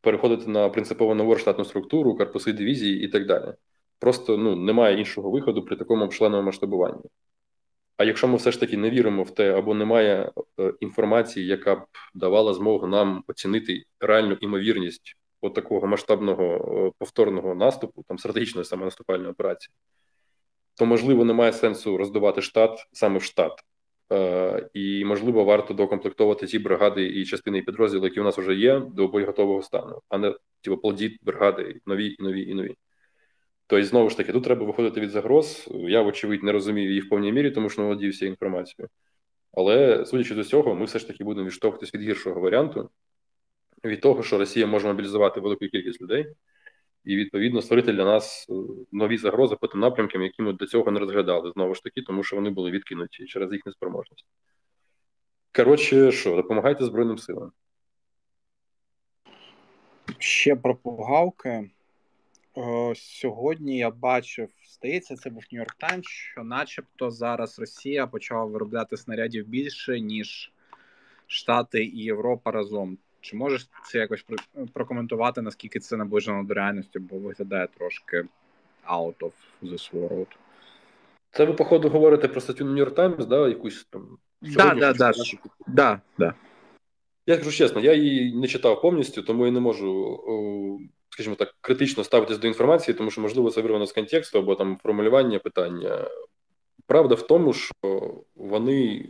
переходити на принципово нову штатну структуру, корпуси дивізії і так далі. Просто ну немає іншого виходу при такому обшленому масштабуванні. А якщо ми все ж таки не віримо в те, або немає е, інформації, яка б давала змогу нам оцінити реальну імовірність от такого масштабного е, повторного наступу, там стратегічної саме наступальної операції, то можливо немає сенсу роздавати штат саме в штат. Е, і можливо варто докомплектовувати ті бригади і частини підрозділів, які у нас вже є, до боєготового стану, а не типу, плодіть бригади нові і нові і нові. Тобто, знову ж таки, тут треба виходити від загроз. Я, вочевидь, не розумію їх в повній мірі, тому що не всією інформацією. Але судячи до цього, ми все ж таки будемо відштовхуватись від гіршого варіанту, від того, що Росія може мобілізувати велику кількість людей, і відповідно створити для нас е, нові загрози по тим напрямкам, які ми до цього не розглядали знову ж таки, тому що вони були відкинуті через їх неспроможність. Коротше, що допомагайте Збройним силам. Ще про пугавки. Сьогодні я бачив, здається, це був Нью-Йорк Таймс, що, начебто, зараз Росія почала виробляти снарядів більше, ніж Штати і Європа разом. Чи можеш це якось прокоментувати, наскільки це наближено до реальності, бо виглядає трошки out of this world? Це ви, походу, говорите про статтю New York Times, да, якусь там. Да, да, да, да, да. Я скажу чесно, я її не читав повністю, тому я не можу, скажімо так, критично ставитись до інформації, тому що, можливо, це вирвано з контексту або там формулювання питання. Правда в тому, що вони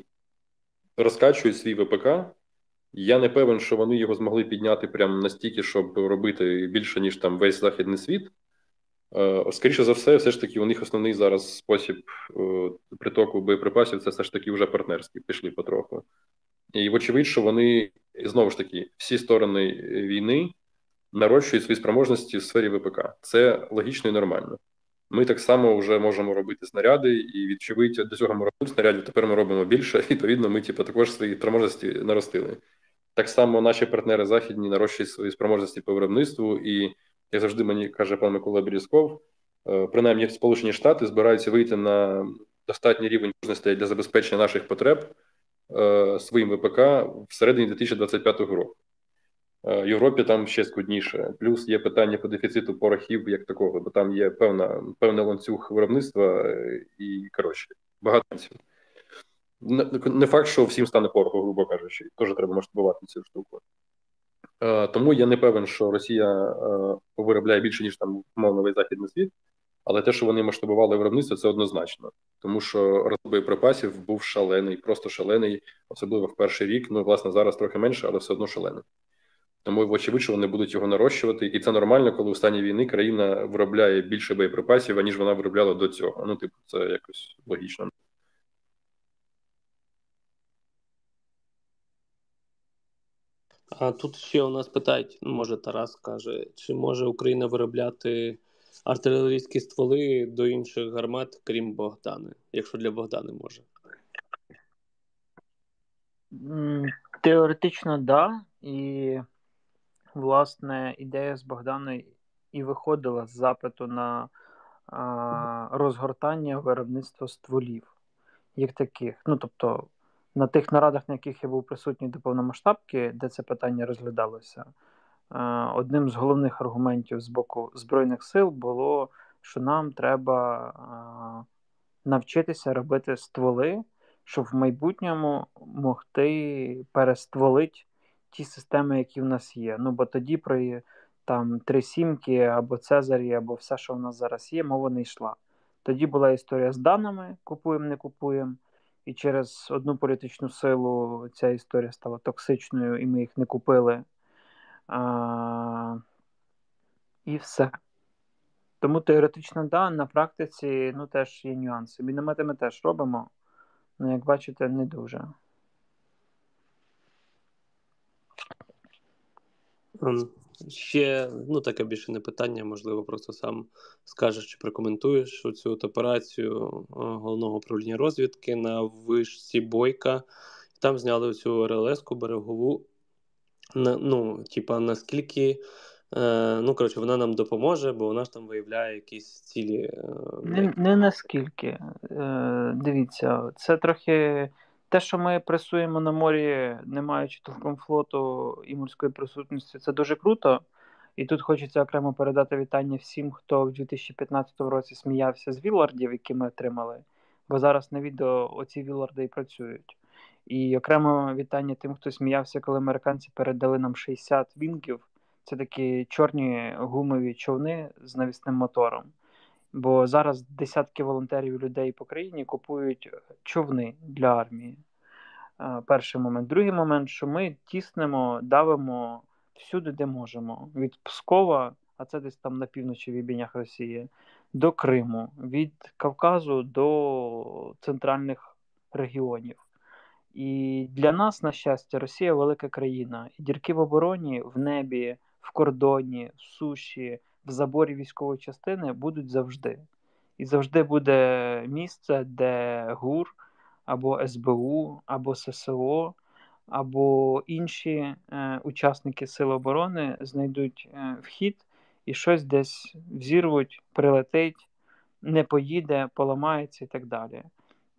розкачують свій ВПК. Я не певен, що вони його змогли підняти прямо настільки, щоб робити більше, ніж там весь західний світ. Е, скоріше за все, все ж таки, у них основний зараз спосіб е, притоку боєприпасів це все ж таки вже партнерський, пішли потроху. І вочевидь, що вони знову ж таки всі сторони війни нарощують свої спроможності в сфері ВПК. Це логічно і нормально. Ми так само вже можемо робити снаряди, і відчувіть до цього ми робили снарядів. Тепер ми робимо більше. Відповідно, ми типу, також свої спроможності наростили. Так само наші партнери західні нарощують свої спроможності по виробництву, і як завжди мені каже пан Микола Берізков, е, принаймні Сполучені Штати збираються вийти на достатній рівень можливостей для забезпечення наших потреб е, своїм ВПК всередині 2025 року. Е, Європі там ще скудніше. Плюс є питання по дефіциту порохів як такого, бо там є певна певний ланцюг виробництва і коротше багато. Не факт, що всім стане пороху, грубо кажучи, теж треба масштабувати цю штуку. Е, тому я не певен, що Росія е, виробляє більше, ніж там умовно західний світ, але те, що вони масштабували виробництво, це однозначно. Тому що розбій припасів був шалений, просто шалений, особливо в перший рік. Ну, власне, зараз трохи менше, але все одно шалений. Тому, вочевидь, вони будуть його нарощувати, і це нормально, коли в стані війни країна виробляє більше боєприпасів, аніж вона виробляла до цього. Ну, типу, це якось логічно. А тут ще у нас питають, ну, може Тарас каже, чи може Україна виробляти артилерійські стволи до інших гармат, крім Богдани, якщо для Богдани може? Теоретично, да. І, власне, ідея з Богданою і виходила з запиту на а, розгортання виробництва стволів, як таких. Ну, тобто, на тих нарадах, на яких я був присутній до повномасштабки, де це питання розглядалося, е, одним з головних аргументів з боку Збройних сил було, що нам треба е, навчитися робити стволи, щоб в майбутньому могти перестволити ті системи, які в нас є. Ну бо тоді про там три сімки або Цезарі, або все, що в нас зараз є, мова не йшла. Тоді була історія з даними: купуємо, не купуємо і через одну політичну силу ця історія стала токсичною, і ми їх не купили. А, І все. Тому теоретично, да, на практиці ну, теж є нюанси. Міномети ми теж робимо, але, як бачите, не дуже. Ще ну таке більше не питання, можливо, просто сам скажеш чи прокоментуєш цю операцію е, головного управління розвідки на вишці Бойка. Там зняли цю РЛС-ку берегову. Ну, типа, наскільки е, ну, коротше, вона нам допоможе, бо вона ж там виявляє якісь цілі. Е, не, не наскільки. Е, Дивіться, це трохи. Те, що ми пресуємо на морі, не маючи флоту і морської присутності, це дуже круто. І тут хочеться окремо передати вітання всім, хто в 2015 році сміявся з Віллардів, які ми отримали. Бо зараз на відео оці Вілларди і працюють. І окремо вітання тим, хто сміявся, коли американці передали нам 60 вінгів. Це такі чорні гумові човни з навісним мотором. Бо зараз десятки волонтерів людей по країні купують човни для армії. Е, перший момент. Другий момент, що ми тіснемо, давимо всюди, де можемо. Від Пскова, а це десь там на півночі в Ібінях Росії, до Криму, від Кавказу до центральних регіонів. І для нас, на щастя, Росія велика країна. І дірки в обороні, в небі, в кордоні, в суші, в заборі військової частини будуть завжди. І завжди буде місце, де ГУР або СБУ, або ССО, або інші е, учасники Сил оборони знайдуть е, вхід і щось десь взірвуть, прилетить, не поїде, поламається і так далі.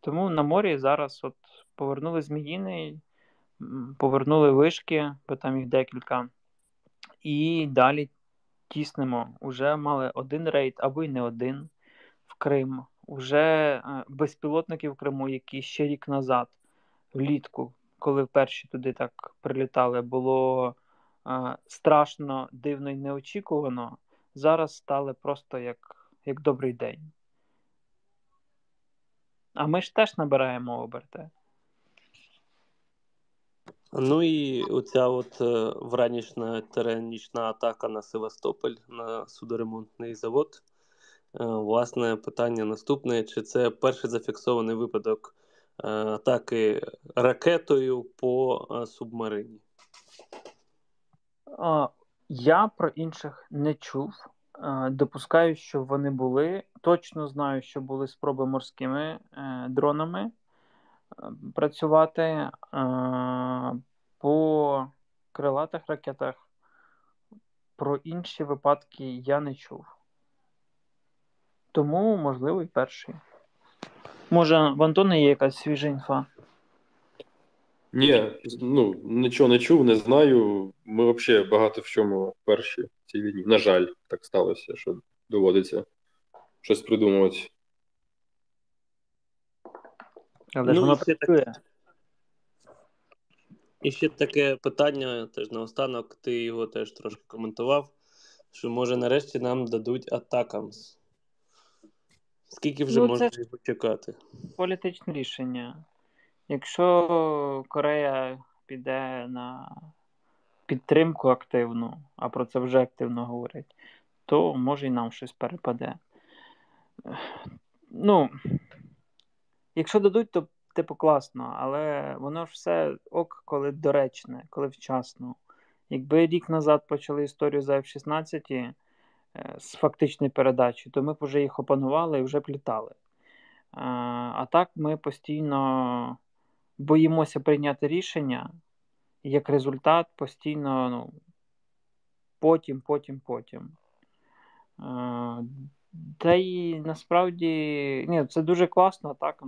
Тому на морі зараз от повернули Зміїний, повернули вишки, бо там їх декілька, і далі тіснемо. Уже мали один рейд або й не один в Крим. Уже е, безпілотники в Криму, які ще рік назад, влітку, коли вперше туди так прилітали, було е, страшно, дивно і неочікувано. Зараз стали просто як, як добрий день. А ми ж теж набираємо оберти. Ну і оця от е, вранішня нічна атака на Севастополь на судоремонтний завод. Е, власне, питання наступне: чи це перший зафіксований випадок е, атаки ракетою по субмарині? Я про інших не чув. Допускаю, що вони були. Точно знаю, що були спроби морськими дронами працювати по крилатих ракетах. Про інші випадки я не чув. Тому, можливо, і перший. Може, в Антона є якась свіжа інфа? Ні, ну нічого не чув, не знаю. Ми взагалі багато в чому перші в цій війні. На жаль, так сталося, що доводиться щось придумувати. Але ж ну, воно працює. Так... І ще таке питання, теж наостанок, ти його теж трошки коментував, що може нарешті нам дадуть атакамс. Скільки вже ну, можна його чекати? Політичне рішення. Якщо Корея піде на підтримку активну, а про це вже активно говорять, то може і нам щось перепаде. Ну, якщо дадуть, то типу класно, але воно ж все ок, коли доречне, коли вчасно. Якби рік назад почали історію за F-16 е, з фактичної передачі, то ми б вже їх опанували і вже б літали. А так ми постійно боїмося прийняти рішення, і як результат постійно ну, потім, потім, потім. Та й насправді ні, це дуже класно, так,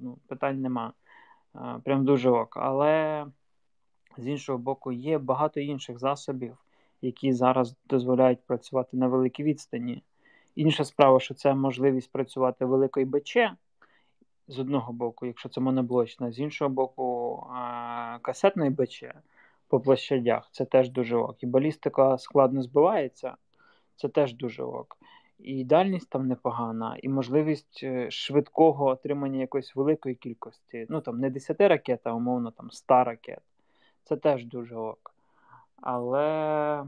ну, питань нема. Прям дуже ок. Але з іншого боку, є багато інших засобів, які зараз дозволяють працювати на великій відстані. Інша справа, що це можливість працювати великою БЧ, з одного боку, якщо це моноблочна, з іншого боку, касетної БЧ по площадях це теж дуже ок. І балістика складно збивається, це теж дуже ок. І дальність там непогана, і можливість е, швидкого отримання якоїсь великої кількості. Ну там не 10 ракет, а умовно там 100 ракет. Це теж дуже ок. Але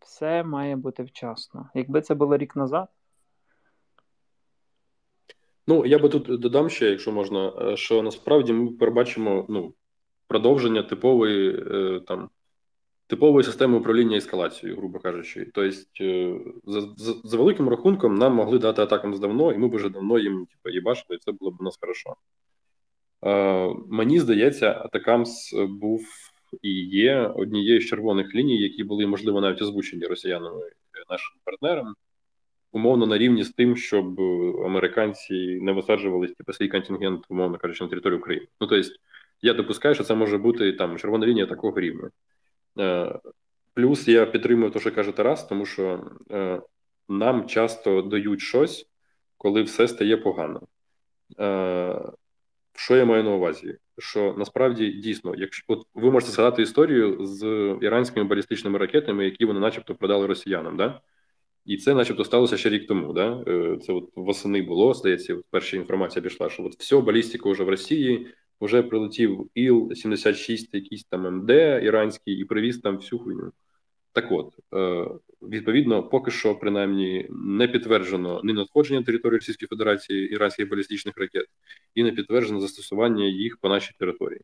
все має бути вчасно. Якби це було рік назад. Ну, я би тут додам ще, якщо можна, е, що насправді ми перебачимо ну, продовження типової е, там типової системи управління ескалацією, грубо кажучи. Тобто, е, за, за за, великим рахунком, нам могли дати атакам давно, і ми б вже давно їм типу, їбашили, і це було б у нас хорошо. Е, Мені здається, Атакамс був і є однією з червоних ліній, які були, можливо, навіть озвучені росіянами нашим партнерам. Умовно на рівні з тим, щоб американці не висаджувалися типу, свій контингент, умовно кажучи, на територію України. Ну тобто, я допускаю, що це може бути там червона лінія такого рівня. Е, плюс я підтримую те, що каже Тарас, тому що е, нам часто дають щось, коли все стає погано. Е, що я маю на увазі? Що насправді дійсно, якщо от ви можете згадати історію з іранськими балістичними ракетами, які вони, начебто, продали росіянам, да? І це, начебто, сталося ще рік тому. Да? Це от восени було, здається, перша інформація пішла, що от все, балістика вже в Росії, вже прилетів Іл-76, якийсь там МД іранський, і привіз там всю хуйню. Так от, е, відповідно, поки що, принаймні, не підтверджено ні надходження на територію Російської Федерації іранських балістичних ракет, і не підтверджено застосування їх по нашій території.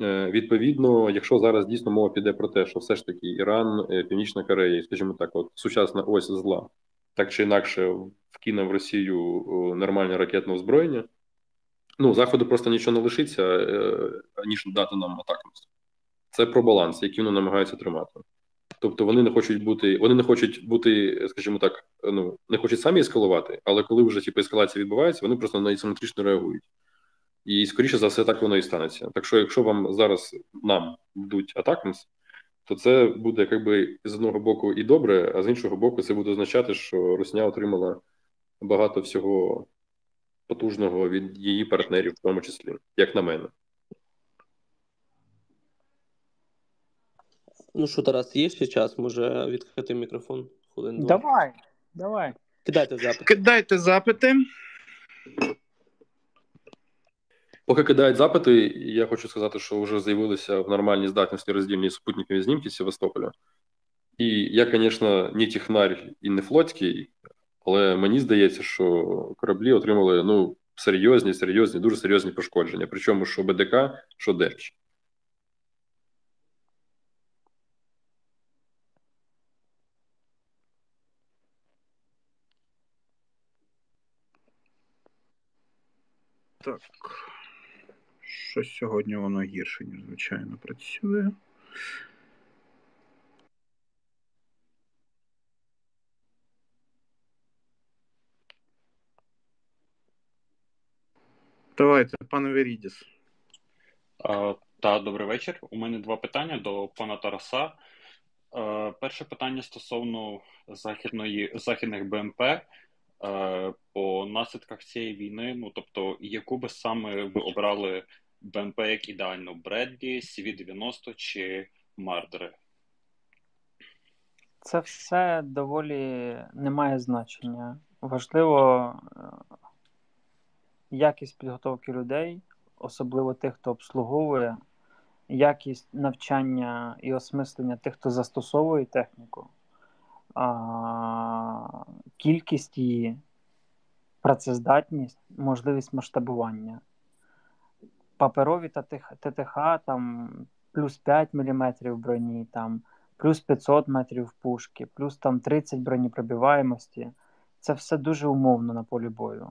Е, відповідно, якщо зараз дійсно мова піде про те, що все ж таки Іран, е, Північна Корея, скажімо так, от сучасна ось зла, так чи інакше вкине в Росію нормальне ракетне озброєння, ну заходу просто нічого не лишиться, ніж дати нам атаку. Це про баланс, який вони намагаються тримати. Тобто вони не хочуть бути, вони не хочуть бути, скажімо так, ну не хочуть самі ескалувати, але коли вже типу, ескалація відбувається, вони просто на асиметрично реагують. І скоріше за все, так воно і станеться. Так що, якщо вам зараз нам дадуть атакамс, то це буде якби з одного боку і добре, а з іншого боку, це буде означати, що Росня отримала багато всього потужного від її партнерів, в тому числі, як на мене. Ну що, Тарас, є ще час? Може відкрити мікрофон? Хвилин Давай, давай. Кидайте запити. Кидайте запити. Поки кидають запити, я хочу сказати, що вже з'явилися в нормальній здатності роздільні супутникові знімки Севастополя. І я, звісно, не технар і не флотський, але мені здається, що кораблі отримали ну, серйозні, серйозні, дуже серйозні пошкодження. Причому що БДК, що ДЕЧ. Так. Щось сьогодні воно гірше, ніж звичайно, працює. Давайте, пане Верідіс. Та, добрий вечір. У мене два питання до пана Тараса. Перше питання стосовно західної західних БМП. Е, по наслідках цієї війни. Ну тобто, яку би саме ви обрали БМП як ідеально Бредлі, CV-90 чи Мардери? Це все доволі не має значення. Важливо е, якість підготовки людей, особливо тих, хто обслуговує, якість навчання і осмислення тих, хто застосовує техніку а, кількість її, працездатність, можливість масштабування. Паперові та ТТХ там плюс 5 мм броні, там, плюс 500 метрів пушки, плюс там 30 бронепробиваємості. Це все дуже умовно на полі бою.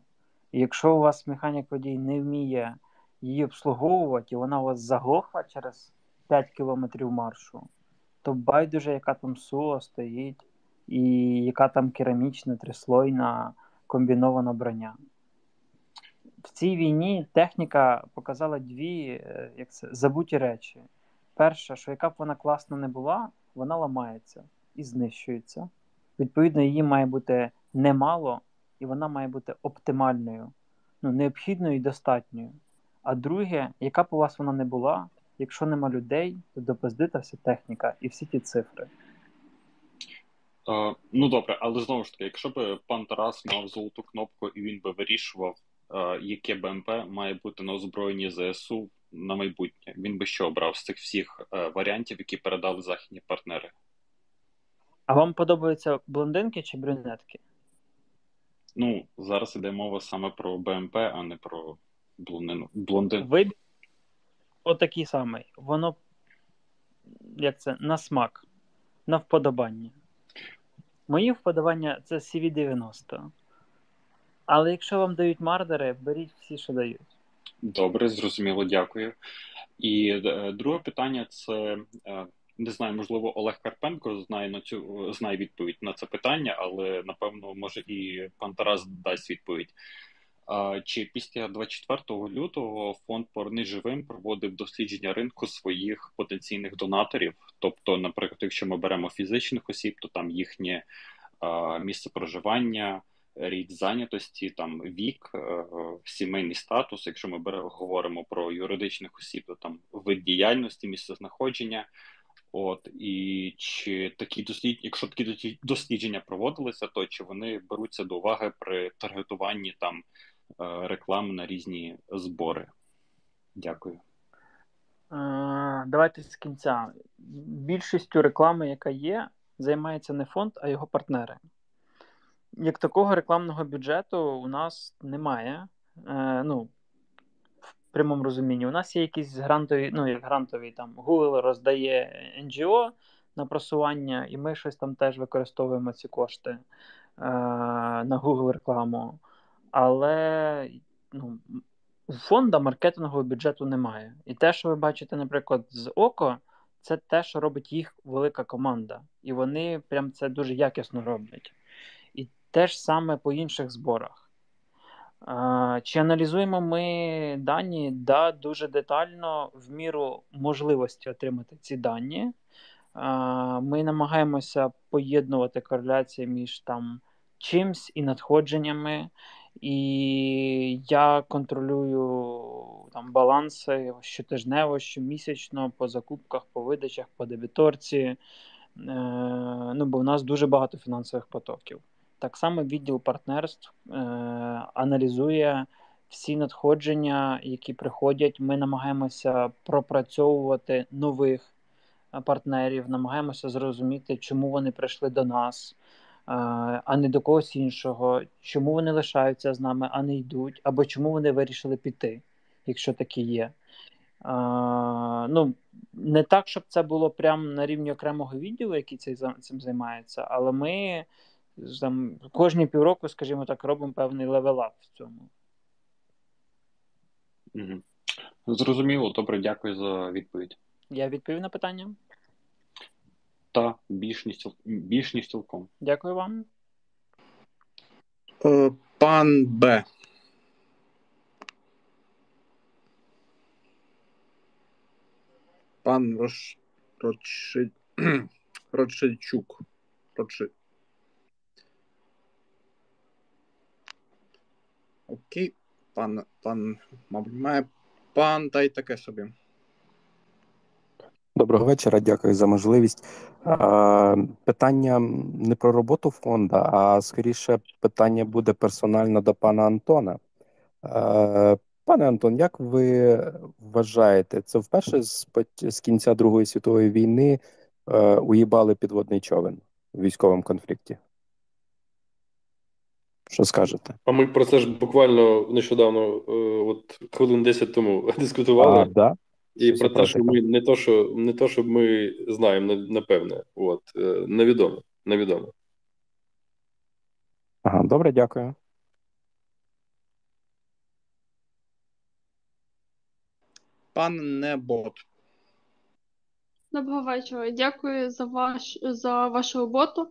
Якщо у вас механік водій не вміє її обслуговувати, і вона у вас заглохла через 5 кілометрів маршу, то байдуже, яка там сула стоїть, і яка там керамічна трислойна комбінована броня. В цій війні техніка показала дві е, як це, забуті речі. Перша, що яка б вона класна не була, вона ламається і знищується. Відповідно, її має бути немало, і вона має бути оптимальною, ну, необхідною і достатньою. А друге, яка б у вас вона не була, якщо нема людей, то допиздита вся техніка і всі ті цифри. Е, ну добре, але знову ж таки, якщо б пан Тарас мав золоту кнопку і він би вирішував, е, яке БМП має бути на озброєнні ЗСУ на майбутнє, він би що обрав з цих всіх е, варіантів, які передали західні партнери? А вам подобаються блондинки чи брюнетки? Ну, зараз іде мова саме про БМП, а не про блондину. блондин. Вибір отакий самий. Воно як це на смак, на вподобання. Мої вподобання це CV90. Але якщо вам дають мардери, беріть всі, що дають. Добре, зрозуміло, дякую. І е, друге питання це е, не знаю, можливо, Олег Карпенко знає на цю знає відповідь на це питання, але напевно, може і пан Тарас дасть відповідь. Чи після 24 лютого фонд «Поверни живим проводив дослідження ринку своїх потенційних донаторів? Тобто, наприклад, якщо ми беремо фізичних осіб, то там їхнє місце проживання, рід зайнятості, там вік, сімейний статус. Якщо ми говоримо про юридичних осіб, то там вид діяльності, місце знаходження. От і чи такі дослідження, якщо такі дослідження проводилися, то чи вони беруться до уваги при таргетуванні там е, реклами на різні збори? Дякую. Е, давайте з кінця. Більшістю реклами, яка є, займається не фонд, а його партнери. Як такого рекламного бюджету у нас немає. Е, ну, прямому розумінні. У нас є якісь грантові, ну, як грантові там Google роздає NGO на просування, і ми щось там теж використовуємо ці кошти е, на Google рекламу. Але ну, фонда маркетингового бюджету немає. І те, що ви бачите, наприклад, з ОКО, це те, що робить їх велика команда. І вони прям це дуже якісно роблять. І те ж саме по інших зборах. Чи аналізуємо ми дані? Да, дуже детально, в міру можливості отримати ці дані. Ми намагаємося поєднувати кореляції між там чимсь і надходженнями. І я контролюю там баланси щотижнево, щомісячно по закупках, по видачах, по дебіторці. Е, ну, Бо в нас дуже багато фінансових потоків. Так само відділ партнерств е, аналізує всі надходження, які приходять. Ми намагаємося пропрацьовувати нових е, партнерів, намагаємося зрозуміти, чому вони прийшли до нас, е, а не до когось іншого, чому вони лишаються з нами, а не йдуть, або чому вони вирішили піти, якщо такі є. Uh, ну, Не так, щоб це було прямо на рівні окремого відділу, який цим займається, але ми там, кожні півроку, скажімо так, робимо певний level up в цьому. Угу. Зрозуміло, добре, дякую за відповідь. Я відповів на питання? Так, більш ніж, більш ніж цілком. Дякую вам. Е, пан Б. Пан Рош... Рочи... Рочичук. Рочи... Окей, пан, пан, мабуть, має пан та й таке собі. Доброго вечора, дякую за можливість. Питання не про роботу фонду, а скоріше питання буде персонально до пана Антона. Пане Антон, як ви вважаєте, це вперше з, кінця Другої світової війни е, уїбали підводний човен у військовому конфлікті? Що скажете? А ми про це ж буквально нещодавно, е, от хвилин 10 тому дискутували. А, да? І Все про те, що ми не то, що не то, що ми знаємо, напевне. От е, невідомо. Невідомо. Ага, добре, дякую. Пан Небот. Доброго вечора. Дякую за ваш за вашу роботу.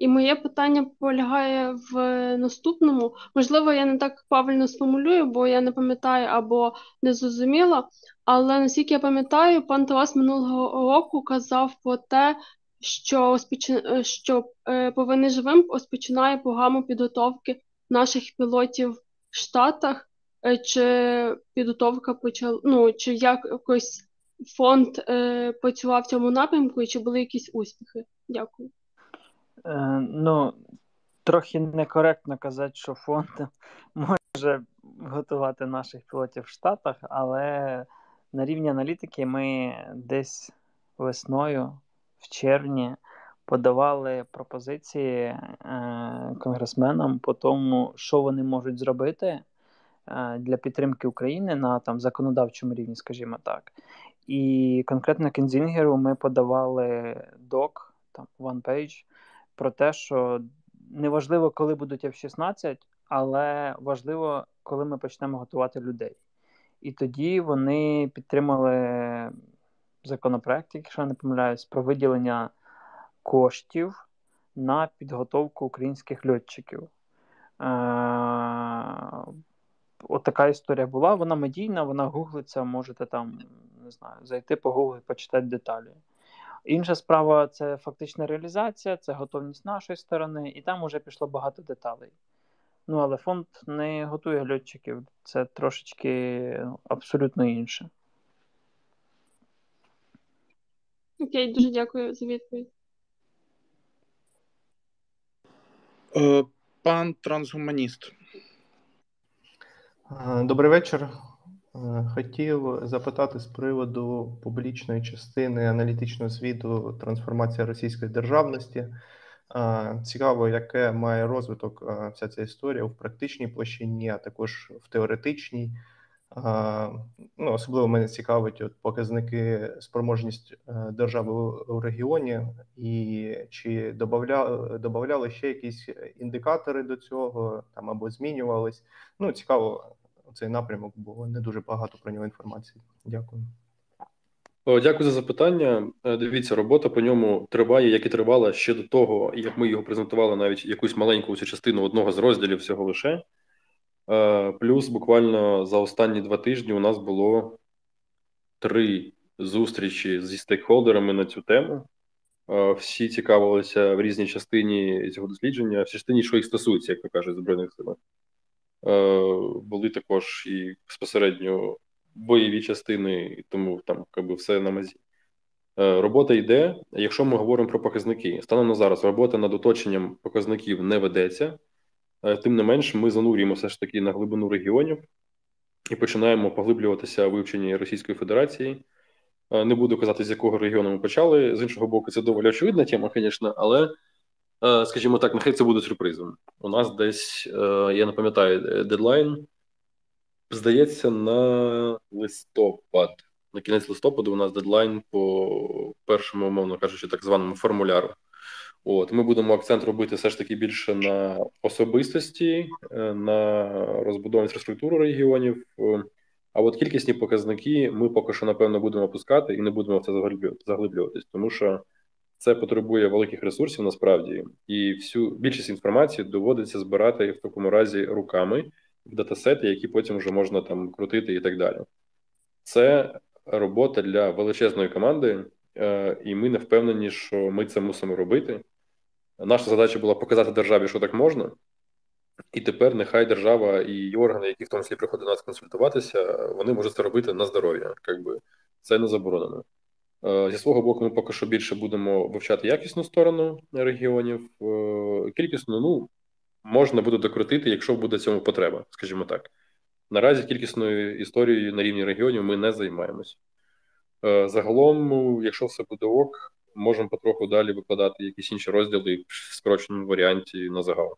І моє питання полягає в наступному. Можливо, я не так правильно сформулюю, бо я не пам'ятаю або не зрозуміла. Але наскільки я пам'ятаю, пан Тарас минулого року казав про те, що розпоч... що е, повинен живим розпочинає програму підготовки наших пілотів в Штатах, е, чи підготовка почала, ну, чи якось фонд е, працював в цьому напрямку, і чи були якісь успіхи? Дякую. Е, ну, трохи некоректно казати, що фонд може готувати наших пілотів в Штатах, але на рівні аналітики ми десь весною, в червні, подавали пропозиції е, конгресменам по тому, що вони можуть зробити е, для підтримки України на там законодавчому рівні, скажімо так. І конкретно Кензінгеру ми подавали док, там one page, про те, що неважливо, коли будуть F-16, але важливо, коли ми почнемо готувати людей. І тоді вони підтримали законопроект, якщо я не помиляюсь, про виділення коштів на підготовку українських льотчиків. Е, От така історія була. Вона медійна, вона гуглиться, можете там не знаю, зайти і почитати деталі. Інша справа це фактична реалізація, це готовність нашої сторони, і там вже пішло багато деталей. Ну, але фонд не готує льотчиків, це трошечки абсолютно інше. Окей, дуже дякую за відповідь. Е, Пан трансгуманіст. Добрий вечір. Хотів запитати з приводу публічної частини аналітичного звіту трансформація російської державності. Цікаво, яке має розвиток вся ця історія в практичній площині, а також в теоретичній. Ну, Особливо мене цікавить от показники спроможність е, держави у регіоні, і чи додавляли, додавляли ще якісь індикатори до цього там або змінювались. Ну, цікаво цей напрямок, бо не дуже багато про нього інформації. Дякую. Дякую за запитання. Е, дивіться, робота по ньому триває, як і тривала ще до того, як ми його презентували навіть якусь маленьку цю частину одного з розділів всього лише. Е, плюс буквально за останні два тижні у нас було три зустрічі зі стейкхолдерами на цю тему. Е, всі цікавилися в різній частині цього дослідження, в частині, що їх стосується, як то кажуть, збройних сил. Були також і безпосередньо бойові частини, тому там якби все на мазі. Е, робота йде. Якщо ми говоримо про показники, станом на зараз робота над оточенням показників не ведеться, е, тим не менш, ми занурюємо все ж таки на глибину регіонів і починаємо поглиблюватися в вивченні Російської Федерації. Е, не буду казати, з якого регіону ми почали. З іншого боку, це доволі очевидна тема, звісно, але, скажімо так, нехай це буде сюрпризом. У нас десь, я не пам'ятаю, дедлайн Здається, на листопад. На кінець листопаду у нас дедлайн по першому, умовно кажучи, так званому формуляру. От ми будемо акцент робити все ж таки більше на особистості, е, на розбудову інфраструктури регіонів. Е, а от кількісні показники ми поки що напевно будемо опускати і не будемо в це заглиблюватись, тому що це потребує великих ресурсів насправді, і всю більшість інформації доводиться збирати в такому разі руками в датасети, які потім вже можна там крутити і так далі. Це робота для величезної команди, е, і ми не впевнені, що ми це мусимо робити. Наша задача була показати державі, що так можна, і тепер нехай держава і органи, які в тому числі приходять до нас консультуватися, вони можуть це робити на здоров'я. Якби це не заборонено. Е, зі свого боку, ми поки що більше будемо вивчати якісну сторону регіонів. Е, кількісну, ну можна буде докрутити, якщо буде цьому потреба, скажімо так. Наразі кількісною історією на рівні регіонів ми не займаємось. Е, загалом, якщо все буде ок, можемо потроху далі викладати якісь інші розділи в скороченому варіанті на загал.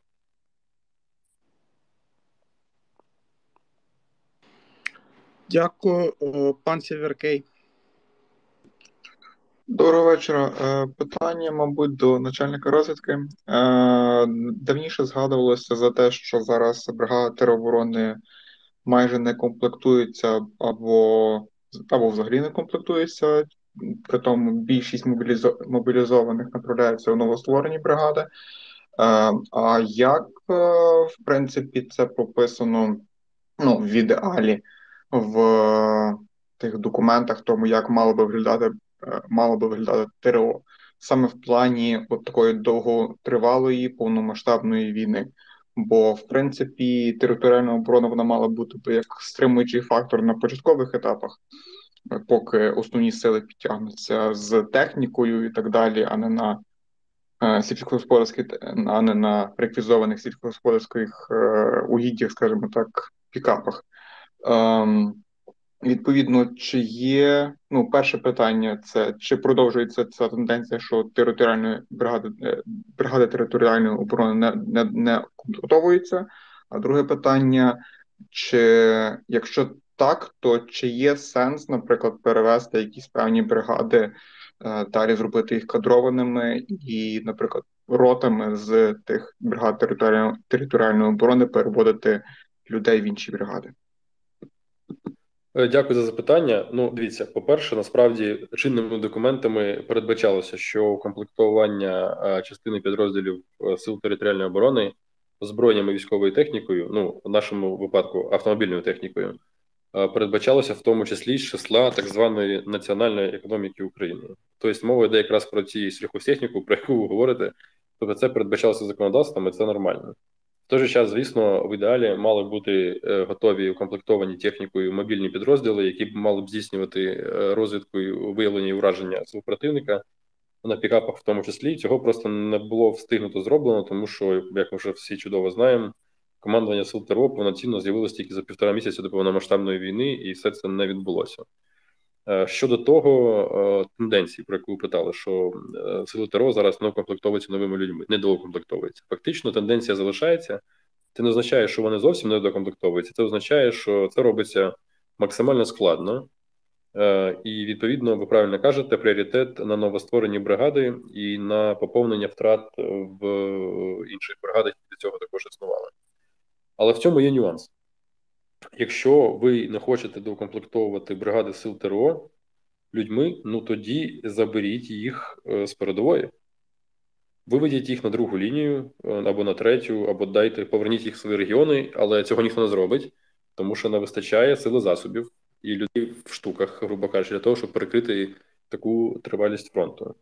Дякую, пан Сєверкей. Доброго вечора. Е, питання, мабуть, до начальника розвідки. Е, давніше згадувалося за те, що зараз бригада тероборони майже не комплектується або або взагалі не комплектується. При тому більшість мобілізованих направляється в новостворені бригади. Е, а як, в принципі, це прописано ну, в ідеалі в тих документах, тому як мало би виглядати мало би виглядати ТРО саме в плані от такої довготривалої повномасштабної війни. Бо, в принципі, територіальна оборона вона мала бути би як стримуючий фактор на початкових етапах, е, поки основні сили підтягнуться з технікою і так далі, а не на е, сільськогосподарських, а не на реквізованих сільськогосподарських угіддях, скажімо так, пікапах. Ем, Відповідно, чи є ну перше питання, це чи продовжується ця тенденція, що територіальної бригади е, бригада територіальної оборони не не, не комплектовується? А друге питання: чи якщо так, то чи є сенс, наприклад, перевести якісь певні бригади, е, далі зробити їх кадрованими і, наприклад, ротами з тих бригад територіальної територіальної оборони переводити людей в інші бригади? Е, дякую за запитання. Ну, дивіться, по-перше, насправді чинними документами передбачалося, що комплектування е, частини підрозділів е, сил територіальної оборони озброєннями військовою технікою, ну в нашому випадку автомобільною технікою, передбачалося в тому числі з числа так званої національної економіки України. Тобто мова йде якраз про ті сільхозтехніку, про яку ви говорите. Тобто, це передбачалося законодавством, і це нормально. Той же час, звісно, в ідеалі мали бути е, готові укомплектовані технікою мобільні підрозділи, які б мали б здійснювати е, розвідку і виявлення і враження свого противника на пікапах, в тому числі. Цього просто не було встигнуто зроблено, тому що, як ми вже всі чудово знаємо, командування сил ТРО повноцінно з'явилось тільки за півтора місяця до повномасштабної війни, і все це не відбулося. Е, щодо того тенденції, про яку ви питали, що сили ТРО зараз не укомплектовуються новими людьми, не доукомплектовуються. Фактично, тенденція залишається. Це не означає, що вони зовсім не докомплектовуються. Це означає, що це робиться максимально складно, е, і відповідно, ви правильно кажете, пріоритет на новостворені бригади і на поповнення втрат в інших бригадах, які до цього також існували. Але в цьому є нюанс. Якщо ви не хочете доукомплектовувати бригади сил ТРО людьми, ну тоді заберіть їх е, з передової. Виведіть їх на другу лінію е, або на третю, або дайте, поверніть їх в свої регіони, але цього ніхто не зробить, тому що не вистачає сили засобів і людей в штуках, грубо кажучи, для того, щоб перекрити таку тривалість фронту,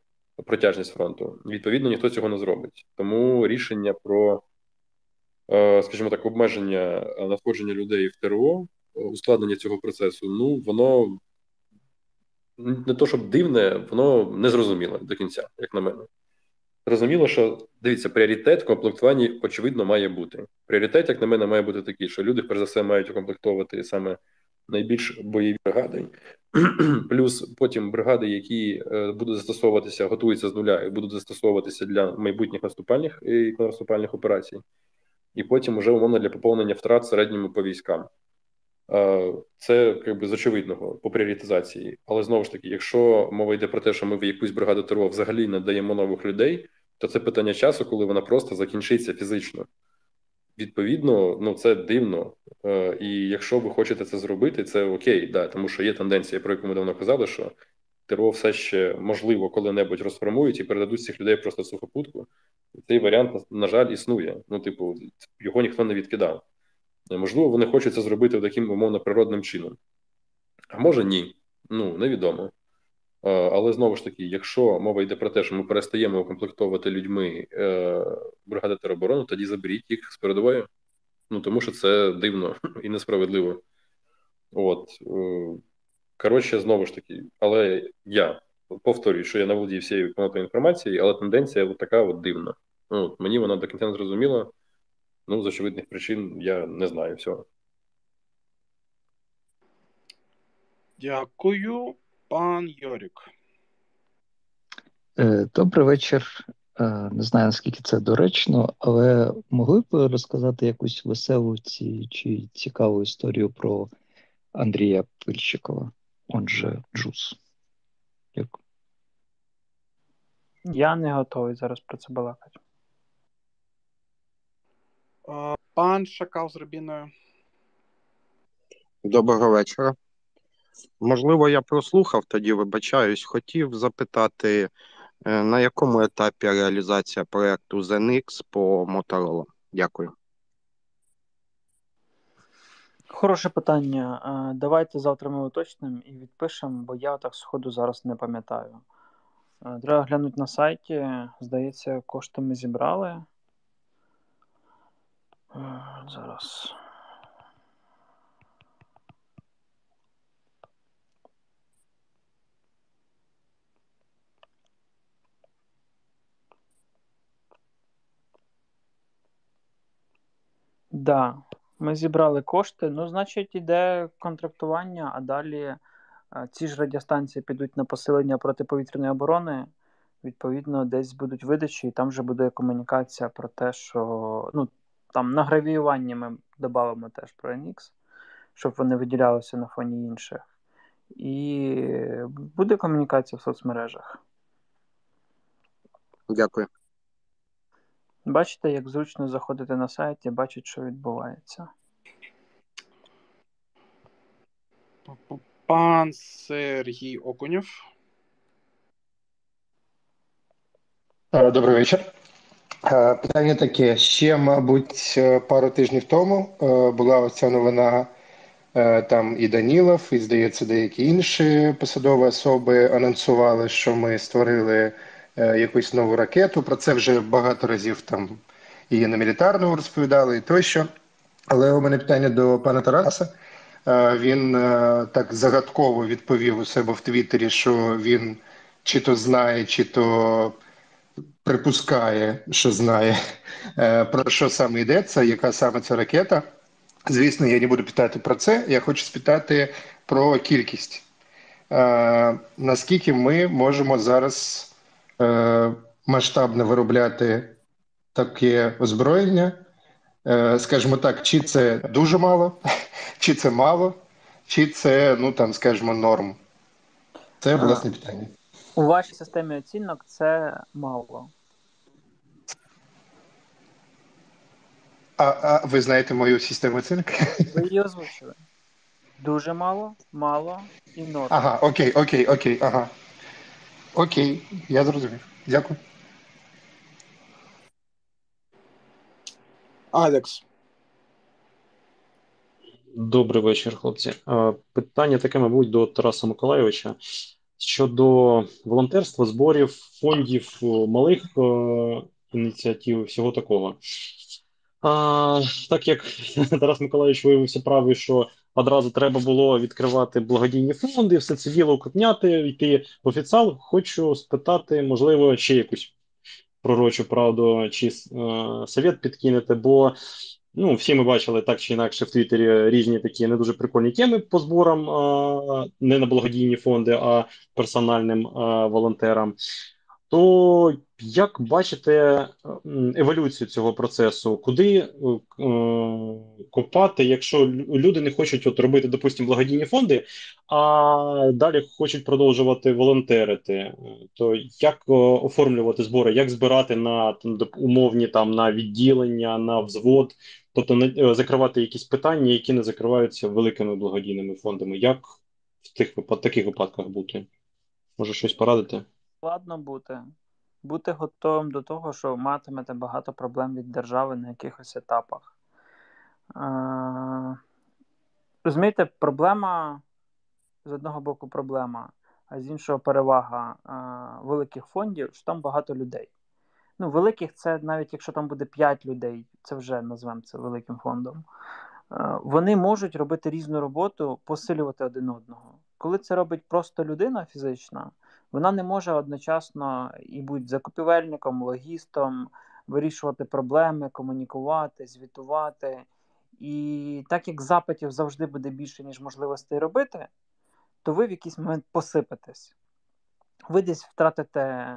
протяжність фронту. Відповідно, ніхто цього не зробить. Тому рішення про, скажімо так, обмеження надходження людей в ТРО, ускладнення цього процесу, ну воно не то, щоб дивне, воно незрозуміле до кінця, як на мене. Зрозуміло, що дивіться, пріоритет в комплектуванні, очевидно, має бути. Пріоритет, як на мене, має бути такий, що люди, перш за все, мають укомплектовувати саме найбільш бойові бригади, плюс потім бригади, які е, будуть застосовуватися, готуються з нуля і будуть застосовуватися для майбутніх наступальних і наступальних операцій, і потім вже умовно для поповнення втрат середньому по військам. Е, це якби з очевидного по пріоритизації. Але знову ж таки, якщо мова йде про те, що ми в якусь бригаду ТРО взагалі не даємо нових людей, то це питання часу, коли вона просто закінчиться фізично. Відповідно, ну це дивно. Е, І якщо ви хочете це зробити, це окей, да, тому що є тенденція, про яку ми давно казали, що ТРО все ще можливо коли-небудь розформують і передадуть цих людей просто в сухопутку. Цей варіант, на жаль, існує. Ну, типу, його ніхто не відкидав. Можливо, вони хочуть це зробити таким умовно природним чином. А може ні. Ну, невідомо. Але знову ж таки, якщо мова йде про те, що ми перестаємо укомплектовувати людьми е, бригади тероборони, тоді заберіть їх з передової. Ну тому що це дивно і несправедливо. От е, коротше, знову ж таки, але я повторюю, що я не володію всією інформацією, але тенденція от така от дивна. Ну, Мені вона до кінця не зрозуміла. Ну, з очевидних причин я не знаю всього. Дякую, пан Йорік. Е, добрий вечір. Е, не знаю, наскільки це доречно, але могли б розказати якусь веселу чи цікаву історію про Андрія Пильщикова, он же Джус. Дякую. Я не готовий зараз про це балакати. Пан Шакал з Рабіною. Доброго вечора. Можливо, я прослухав тоді, вибачаюсь. Хотів запитати, е, на якому етапі реалізація проєкту ZenX по Motorola? Дякую. Хороше питання. Е, давайте завтра ми уточнимо і відпишемо, бо я так сходу зараз не пам'ятаю. Е, треба глянути на сайті. Здається, кошти ми зібрали. Зараз. Да, ми зібрали кошти. Ну, значить, іде контрактування, а далі е, ці ж радіостанції підуть на посилення протиповітряної оборони. Відповідно, десь будуть видачі, і там вже буде комунікація про те, що ну, там на гравіюванні ми додамо теж про NX, щоб вони виділялися на фоні інших. І буде комунікація в соцмережах. Дякую. Бачите, як зручно заходити на сайт і бачити, що відбувається. Пан Сергій Окунєв. Добрий вечір. Е, питання таке: ще, мабуть, е, пару тижнів тому е, була оця новина. Там і Данілов, і здається, деякі інші посадові особи анонсували, що ми створили якусь нову ракету. Про це вже багато разів там і на мілітарному розповідали, і тощо. Але у мене питання до пана Тараса. Він так загадково відповів у себе в Твіттері, що він чи то знає, чи то припускає, що знає, про що саме йдеться, яка саме це ракета. Звісно, я не буду питати про це. Я хочу спитати про кількість. Наскільки ми можемо зараз масштабно виробляти таке озброєння? Скажімо так, чи це дуже мало, чи це мало, чи це, ну там, скажімо, норм? Це власне питання. У вашій системі оцінок це мало. А а ви знаєте мою систему оцінок? Ви її озвучили. Дуже мало, мало і норм. Ага, окей, окей, окей, ага. Окей, я зрозумів. Дякую. Алекс. Добрий вечір, хлопці. Питання таке, мабуть, до Тараса Миколайовича щодо волонтерства, зборів, фондів, малих ініціатив, всього такого. А, Так як Тарас Миколаївич виявився правий, що одразу треба було відкривати благодійні фонди, все це діло укрупняти, йти в офіціал, хочу спитати, можливо, ще якусь пророчу правду чи е, совет підкинете, бо ну, всі ми бачили так чи інакше в Твіттері різні такі не дуже прикольні теми по зборам, е, не на благодійні фонди, а персональним е, волонтерам. То як бачите еволюцію цього процесу, куди е, копати, якщо люди не хочуть от робити, допустимо, благодійні фонди, а далі хочуть продовжувати волонтерити, то як оформлювати збори, як збирати на там, умовні там на відділення, на взвод, тобто на, закривати якісь питання, які не закриваються великими благодійними фондами? Як в тих таких випадках бути? Може щось порадити? Складно бути. Бути готовим до того, що матимете багато проблем від держави на якихось етапах. Е, розумієте, проблема з одного боку проблема, а з іншого перевага е, великих фондів, що там багато людей. Ну, великих це навіть якщо там буде 5 людей, це вже назвемо це великим фондом. Е, вони можуть робити різну роботу, посилювати один одного. Коли це робить просто людина фізична, вона не може одночасно і бути закупівельником, логістом, вирішувати проблеми, комунікувати, звітувати. І так як запитів завжди буде більше, ніж можливостей робити, то ви в якийсь момент посипетесь. Ви десь втратите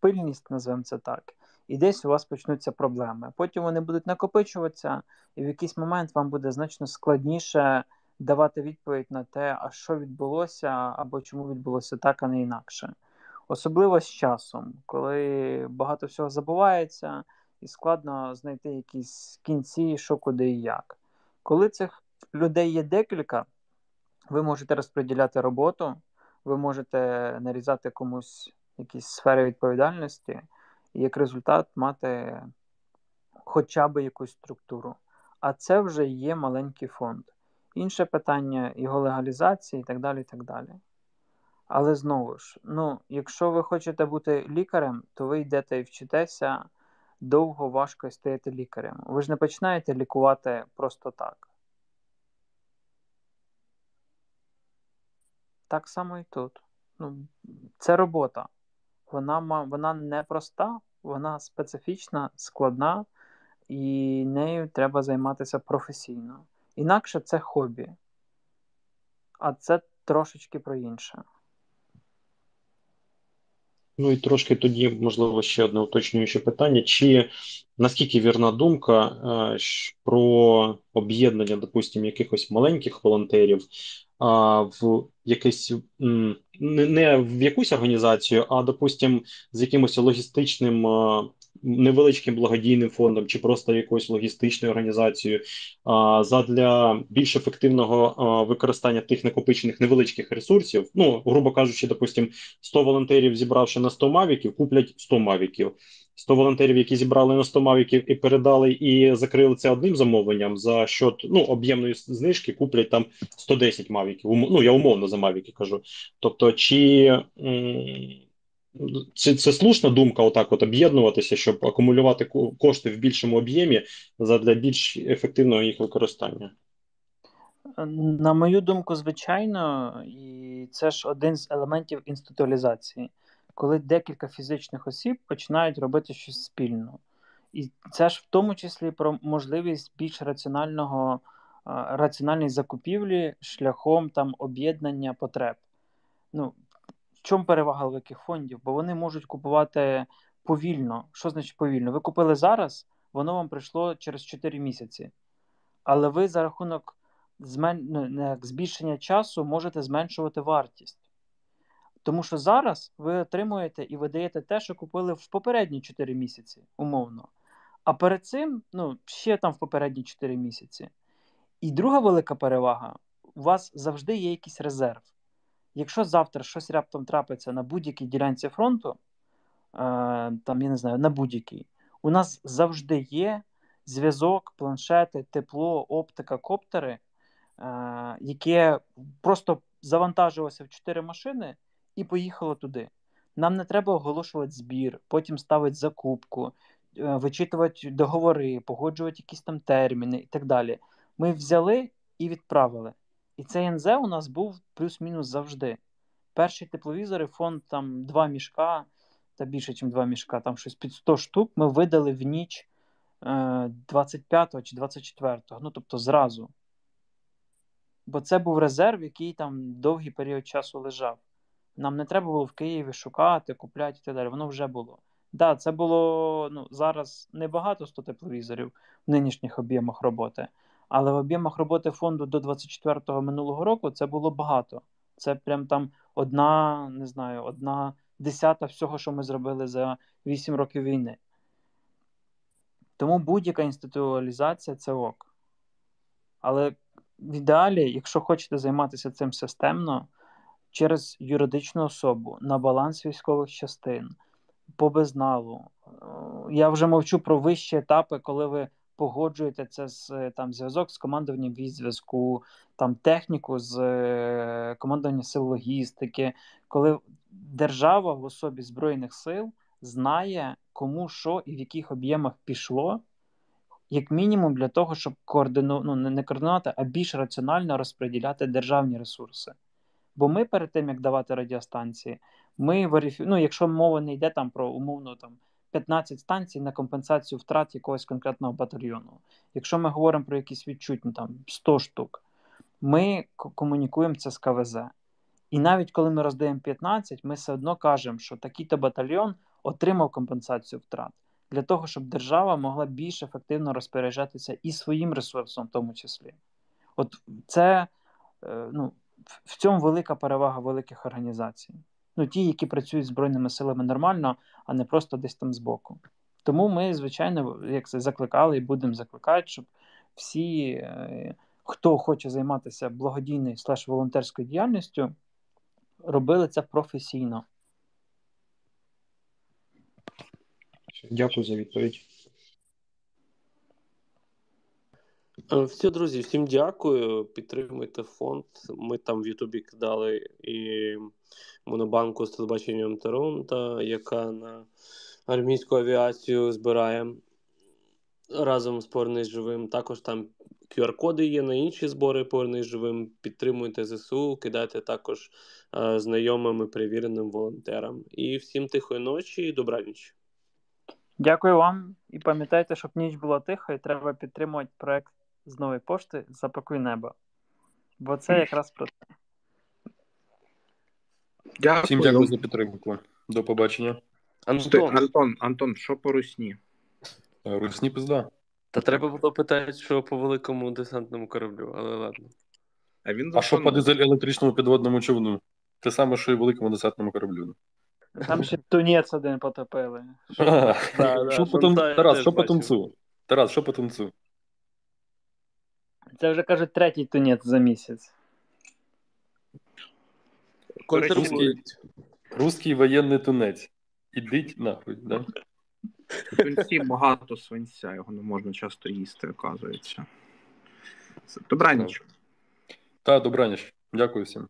пильність, називаємо це так, і десь у вас почнуться проблеми. Потім вони будуть накопичуватися, і в якийсь момент вам буде значно складніше давати відповідь на те, а що відбулося, або чому відбулося так, а не інакше. Особливо з часом, коли багато всього забувається, і складно знайти якісь кінці, що куди і як. Коли цих людей є декілька, ви можете розподіляти роботу, ви можете нарізати комусь якісь сфери відповідальності, і як результат мати хоча б якусь структуру. А це вже є маленький фонд. Інше питання його легалізації і так далі. і так далі. Але знову ж, ну, якщо ви хочете бути лікарем, то ви йдете і вчитеся довго, важко стаєте лікарем. Ви ж не починаєте лікувати просто так. Так само і тут. Ну, Це робота. Вона вона не проста, вона специфічна, складна, і нею треба займатися професійно. Інакше це хобі. А це трошечки про інше. Ну і трошки тоді, можливо, ще одне уточнююче питання: чи наскільки вірна думка е, про об'єднання, допустимо, якихось маленьких волонтерів а, в якесь не в якусь організацію, а допустимо, з якимось логістичним невеличким благодійним фондом чи просто якоюсь логістичною організацією а, задля більш ефективного використання тих накопичених невеличких ресурсів. Ну, грубо кажучи, допустимо, 100 волонтерів, зібравши на 100 мавіків, куплять 100 мавіків. 100 волонтерів, які зібрали на 100 мавіків і передали і закрили це одним замовленням за счет ну, об'ємної знижки, куплять там 110 мавіків. Ну, я умовно за мавіки кажу. Тобто, чи. М- Це це слушна думка, отак от об'єднуватися, щоб акумулювати кошти в більшому об'ємі для більш ефективного їх використання. На мою думку, звичайно, і це ж один з елементів інституалізації, коли декілька фізичних осіб починають робити щось спільно. І це ж в тому числі про можливість більш раціонального раціональної закупівлі шляхом там об'єднання потреб. Ну, В чому перевага великих фондів? Бо вони можуть купувати повільно. Що значить повільно? Ви купили зараз, воно вам прийшло через 4 місяці. Але ви за рахунок змен... Ну, збільшення часу можете зменшувати вартість. Тому що зараз ви отримуєте і видаєте те, що купили в попередні 4 місяці, умовно. А перед цим, ну, ще там в попередні 4 місяці. І друга велика перевага: у вас завжди є якийсь резерв. Якщо завтра щось раптом трапиться на будь-якій ділянці фронту, е, там, я не знаю, на будь-якій, у нас завжди є зв'язок, планшети, тепло, оптика, коптери, е, яке просто завантажилося в чотири машини і поїхало туди. Нам не треба оголошувати збір, потім ставити закупку, е, вичитувати договори, погоджувати якісь там терміни і так далі. Ми взяли і відправили. І цей НЗ у нас був плюс-мінус завжди. Перші тепловізори, фонд там два мішка, та більше, ніж два мішка, там щось під 100 штук, ми видали в ніч 25 е, чи 24, ну тобто зразу. Бо це був резерв, який там довгий період часу лежав. Нам не треба було в Києві шукати, купляти і так далі. Воно вже було. Так, да, це було ну, зараз небагато 100 тепловізорів в нинішніх об'ємах роботи. Але в об'ємах роботи фонду до 24-го минулого року це було багато. Це прям там одна, не знаю, одна десята всього, що ми зробили за 8 років війни. Тому будь-яка інституалізація це ок. Але в ідеалі, якщо хочете займатися цим системно, через юридичну особу на баланс військових частин, по безналу. Е, я вже мовчу про вищі етапи, коли ви погоджуєте це з е, там зв'язок з командуванням військ зв'язку, там техніку з е, командуванням сил логістики, коли держава в особі збройних сил знає, кому що і в яких об'ємах пішло, як мінімум для того, щоб координу... ну, не координувати, а більш раціонально розподіляти державні ресурси. Бо ми перед тим як давати радіостанції, ми верифікуємо, ну, якщо мова не йде там про умовно там 15 станцій на компенсацію втрат якогось конкретного батальйону. Якщо ми говоримо про якісь відчутні там 100 штук, ми комунікуємо це з КВЗ. І навіть коли ми роздаємо 15, ми все одно кажемо, що такий-то батальйон отримав компенсацію втрат для того, щоб держава могла більш ефективно розпоряджатися і своїм ресурсом, в тому числі. От це е, ну, в цьому велика перевага великих організацій ну, ті, які працюють з Збройними силами нормально, а не просто десь там збоку. Тому ми, звичайно, як це закликали і будемо закликати, щоб всі, е, хто хоче займатися благодійною слеш волонтерською діяльністю, робили це професійно. Дякую за відповідь. Е, все, друзі, всім дякую. Підтримуйте фонд. Ми там в Ютубі кидали і монобанку з телебаченням Торонто, яка на армійську авіацію збирає разом з «Повернись живим. Також там QR-коди є на інші збори «Повернись живим. Підтримуйте ЗСУ, кидайте також е, знайомим і перевіреним волонтерам. І всім тихої ночі і добраніч. Дякую вам і пам'ятайте, щоб ніч була тиха, і треба підтримувати проект з нової пошти Запакуй небо. Бо це якраз про те. Дякую. Всім дякую за підтримку. До побачення. Антон, Антон, Антон, що по русні? Русні пизда. Та треба було питати, що по великому десантному кораблю, але ладно. А він а що по дизель електричному підводному човну? Те саме, що і великому десантному кораблю. Там ще тунець один потопили. Що по Тарас, що по тунцу? Тарас, що по тунцу? Це вже кажуть третій тунець за місяць. Русский, Русський воєнний тунець. Ідіть нахуй, да? В тунці багато свинця, його не можна часто їсти, оказується. Добраніч. Так, добраніч. Дякую всім.